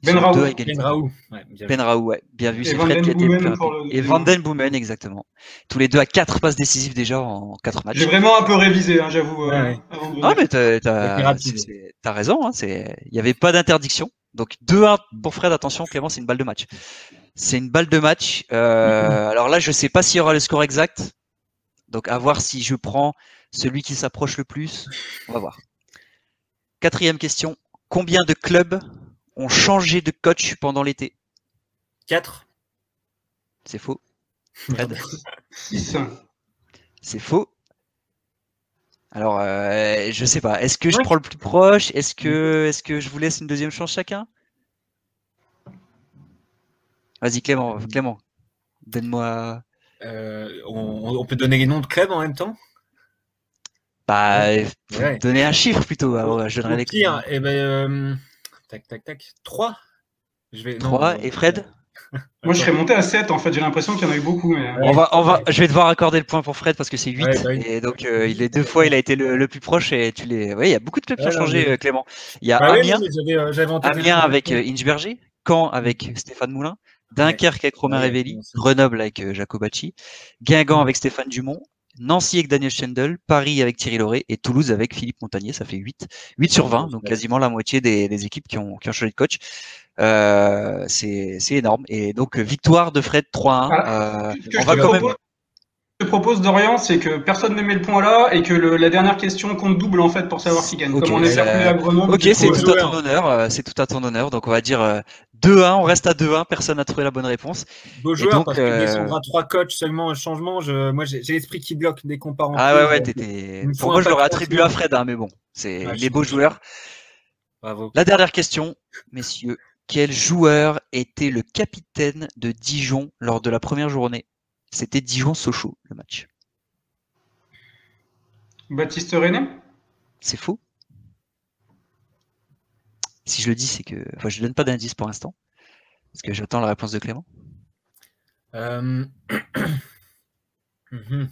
Ben Raoult. Ben Raoult. ben Raoult, ouais. Bien vu. C'est Fred qui a été le Et Vanden Boomen, exactement. Tous les deux à quatre passes décisives déjà en quatre matchs. J'ai vraiment un peu révisé, hein, j'avoue. Euh, ah, mais t'as raison. Hein, Il n'y avait pas d'interdiction. Donc 2-1 pour Fred. Attention, Clément, c'est une balle de match. C'est une balle de match. Euh, alors là, je sais pas s'il y aura le score exact. Donc à voir si je prends celui qui s'approche le plus. On va voir. Quatrième question. Combien de clubs ont changé de coach pendant l'été? 4. C'est faux. 6. C'est faux. Alors, euh, je sais pas. Est-ce que je prends le plus proche? Est-ce que, est que je vous laisse une deuxième chance chacun? Vas-y, Clément. Clément, donne-moi. Euh, on, peut donner les noms de clubs en même temps? Bah, donner un chiffre plutôt. Alors, je donnerai les Et eh ben, euh, tac, tac, tac. 3. Je vais... 3. et Fred? Moi, je serais monté à 7. En fait, j'ai l'impression qu'il y en a eu beaucoup. Mais... On va, on va, je vais devoir accorder le point pour Fred parce que c'est 8. Bah et donc, euh, il est deux fois, il a été le, plus proche. Et tu les. Oui, il y a beaucoup de clubs qui ont changé, euh, Clément. Il y a bah Amiens, Amiens avec Inge Caen avec Stéphane Moulin, Dunkerque avec Romain Révelli, Grenoble avec Jacobacci, Guingamp avec Stéphane Dumont, Nancy avec Daniel Schendel, Paris avec Thierry Lauré et Toulouse avec Philippe Montagnier. Ça fait 8, 8 sur 20, donc quasiment la moitié des, équipes qui ont, qui ont changé de coach. Euh, c'est énorme. Et donc, victoire de Fred 3-1. Euh, on va quand même je propose, Dorian, c'est que personne ne met le point là et que la dernière question compte double en fait pour savoir qui gagne. Comme on est à Grenoble. Ok, c'est tout à ton honneur. Euh, c'est tout à ton honneur. Donc on va dire 2-1. Euh, on reste à 2-1. Personne n'a trouvé la bonne réponse. Beau joueur donc, parce que à trois coachs seulement un changement. Je, moi, j'ai l'esprit qui bloque dès qu'on part en Ah ouais, ouais. T'étais. moi, je l'aurais attribué à Fred, hein, mais bon, c'est les beaux joueurs. Bravo. La dernière question, messieurs. Quel joueur était le capitaine de Dijon lors de la première journée? C'était Dijon-Sochaux, le match. Baptiste René? C'est faux. Si je le dis, c'est que. Enfin, je ne donne pas d'indice pour l'instant. Parce que j'attends la réponse de Clément. Euh, mhm.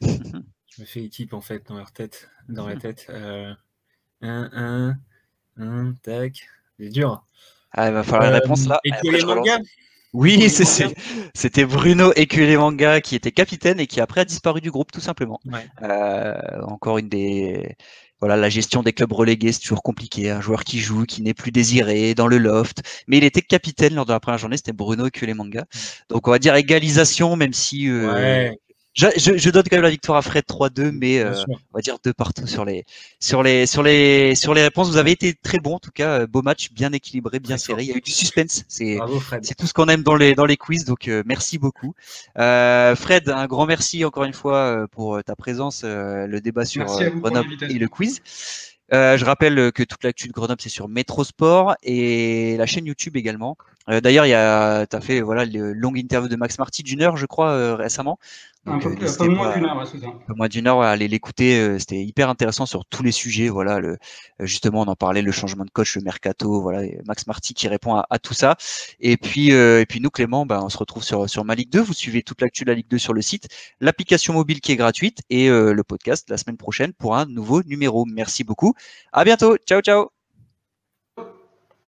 je me fais équipe en fait dans leur tête. Dans la tête. Euh... Un, un, un, tac. C'est dur. Ah, il va falloir la réponse là. Et oui, c'était Bruno Manga qui était capitaine et qui après a disparu du groupe tout simplement. Euh, encore une des voilà la gestion des clubs relégués c'est toujours compliqué. Un joueur qui joue, qui n'est plus désiré dans le loft, mais il était capitaine lors de la première journée. C'était Bruno Manga. Donc on va dire égalisation, même si euh, je, je, donne quand même la victoire à Fred 3-2, mais euh, on va dire deux partout sur les sur les sur les sur les réponses. Vous avez été très bon en tout cas, euh, beau match, bien équilibré, bien serré. Il y a eu du suspense. C'est c'est tout ce qu'on aime dans les dans les quiz. Donc euh, merci beaucoup, Fred. Un grand merci encore une fois pour ta présence, le débat sur Grenoble et le quiz. je rappelle que toute l'actu de Grenoble c'est sur Métrosport et la chaîne YouTube également. D'ailleurs, il y a, as fait voilà le long interview de Max Marty d'une heure, je crois, récemment un peu, euh, moins d'une heure, c'est ça. Un peu moins d'une heure, aller l'écouter, euh, c'était hyper intéressant sur tous les sujets. Voilà, le, euh, justement, on en parlait, le changement de coach, le mercato, voilà, Max Marty qui répond à, tout ça. Et puis, et puis nous, Clément, ben, on se retrouve sur sur ma Ligue 2. Vous suivez toute l'actu de la Ligue 2 sur le site, l'application mobile qui est gratuite et le podcast la semaine prochaine pour un nouveau numéro. Merci beaucoup. À bientôt. Ciao, ciao.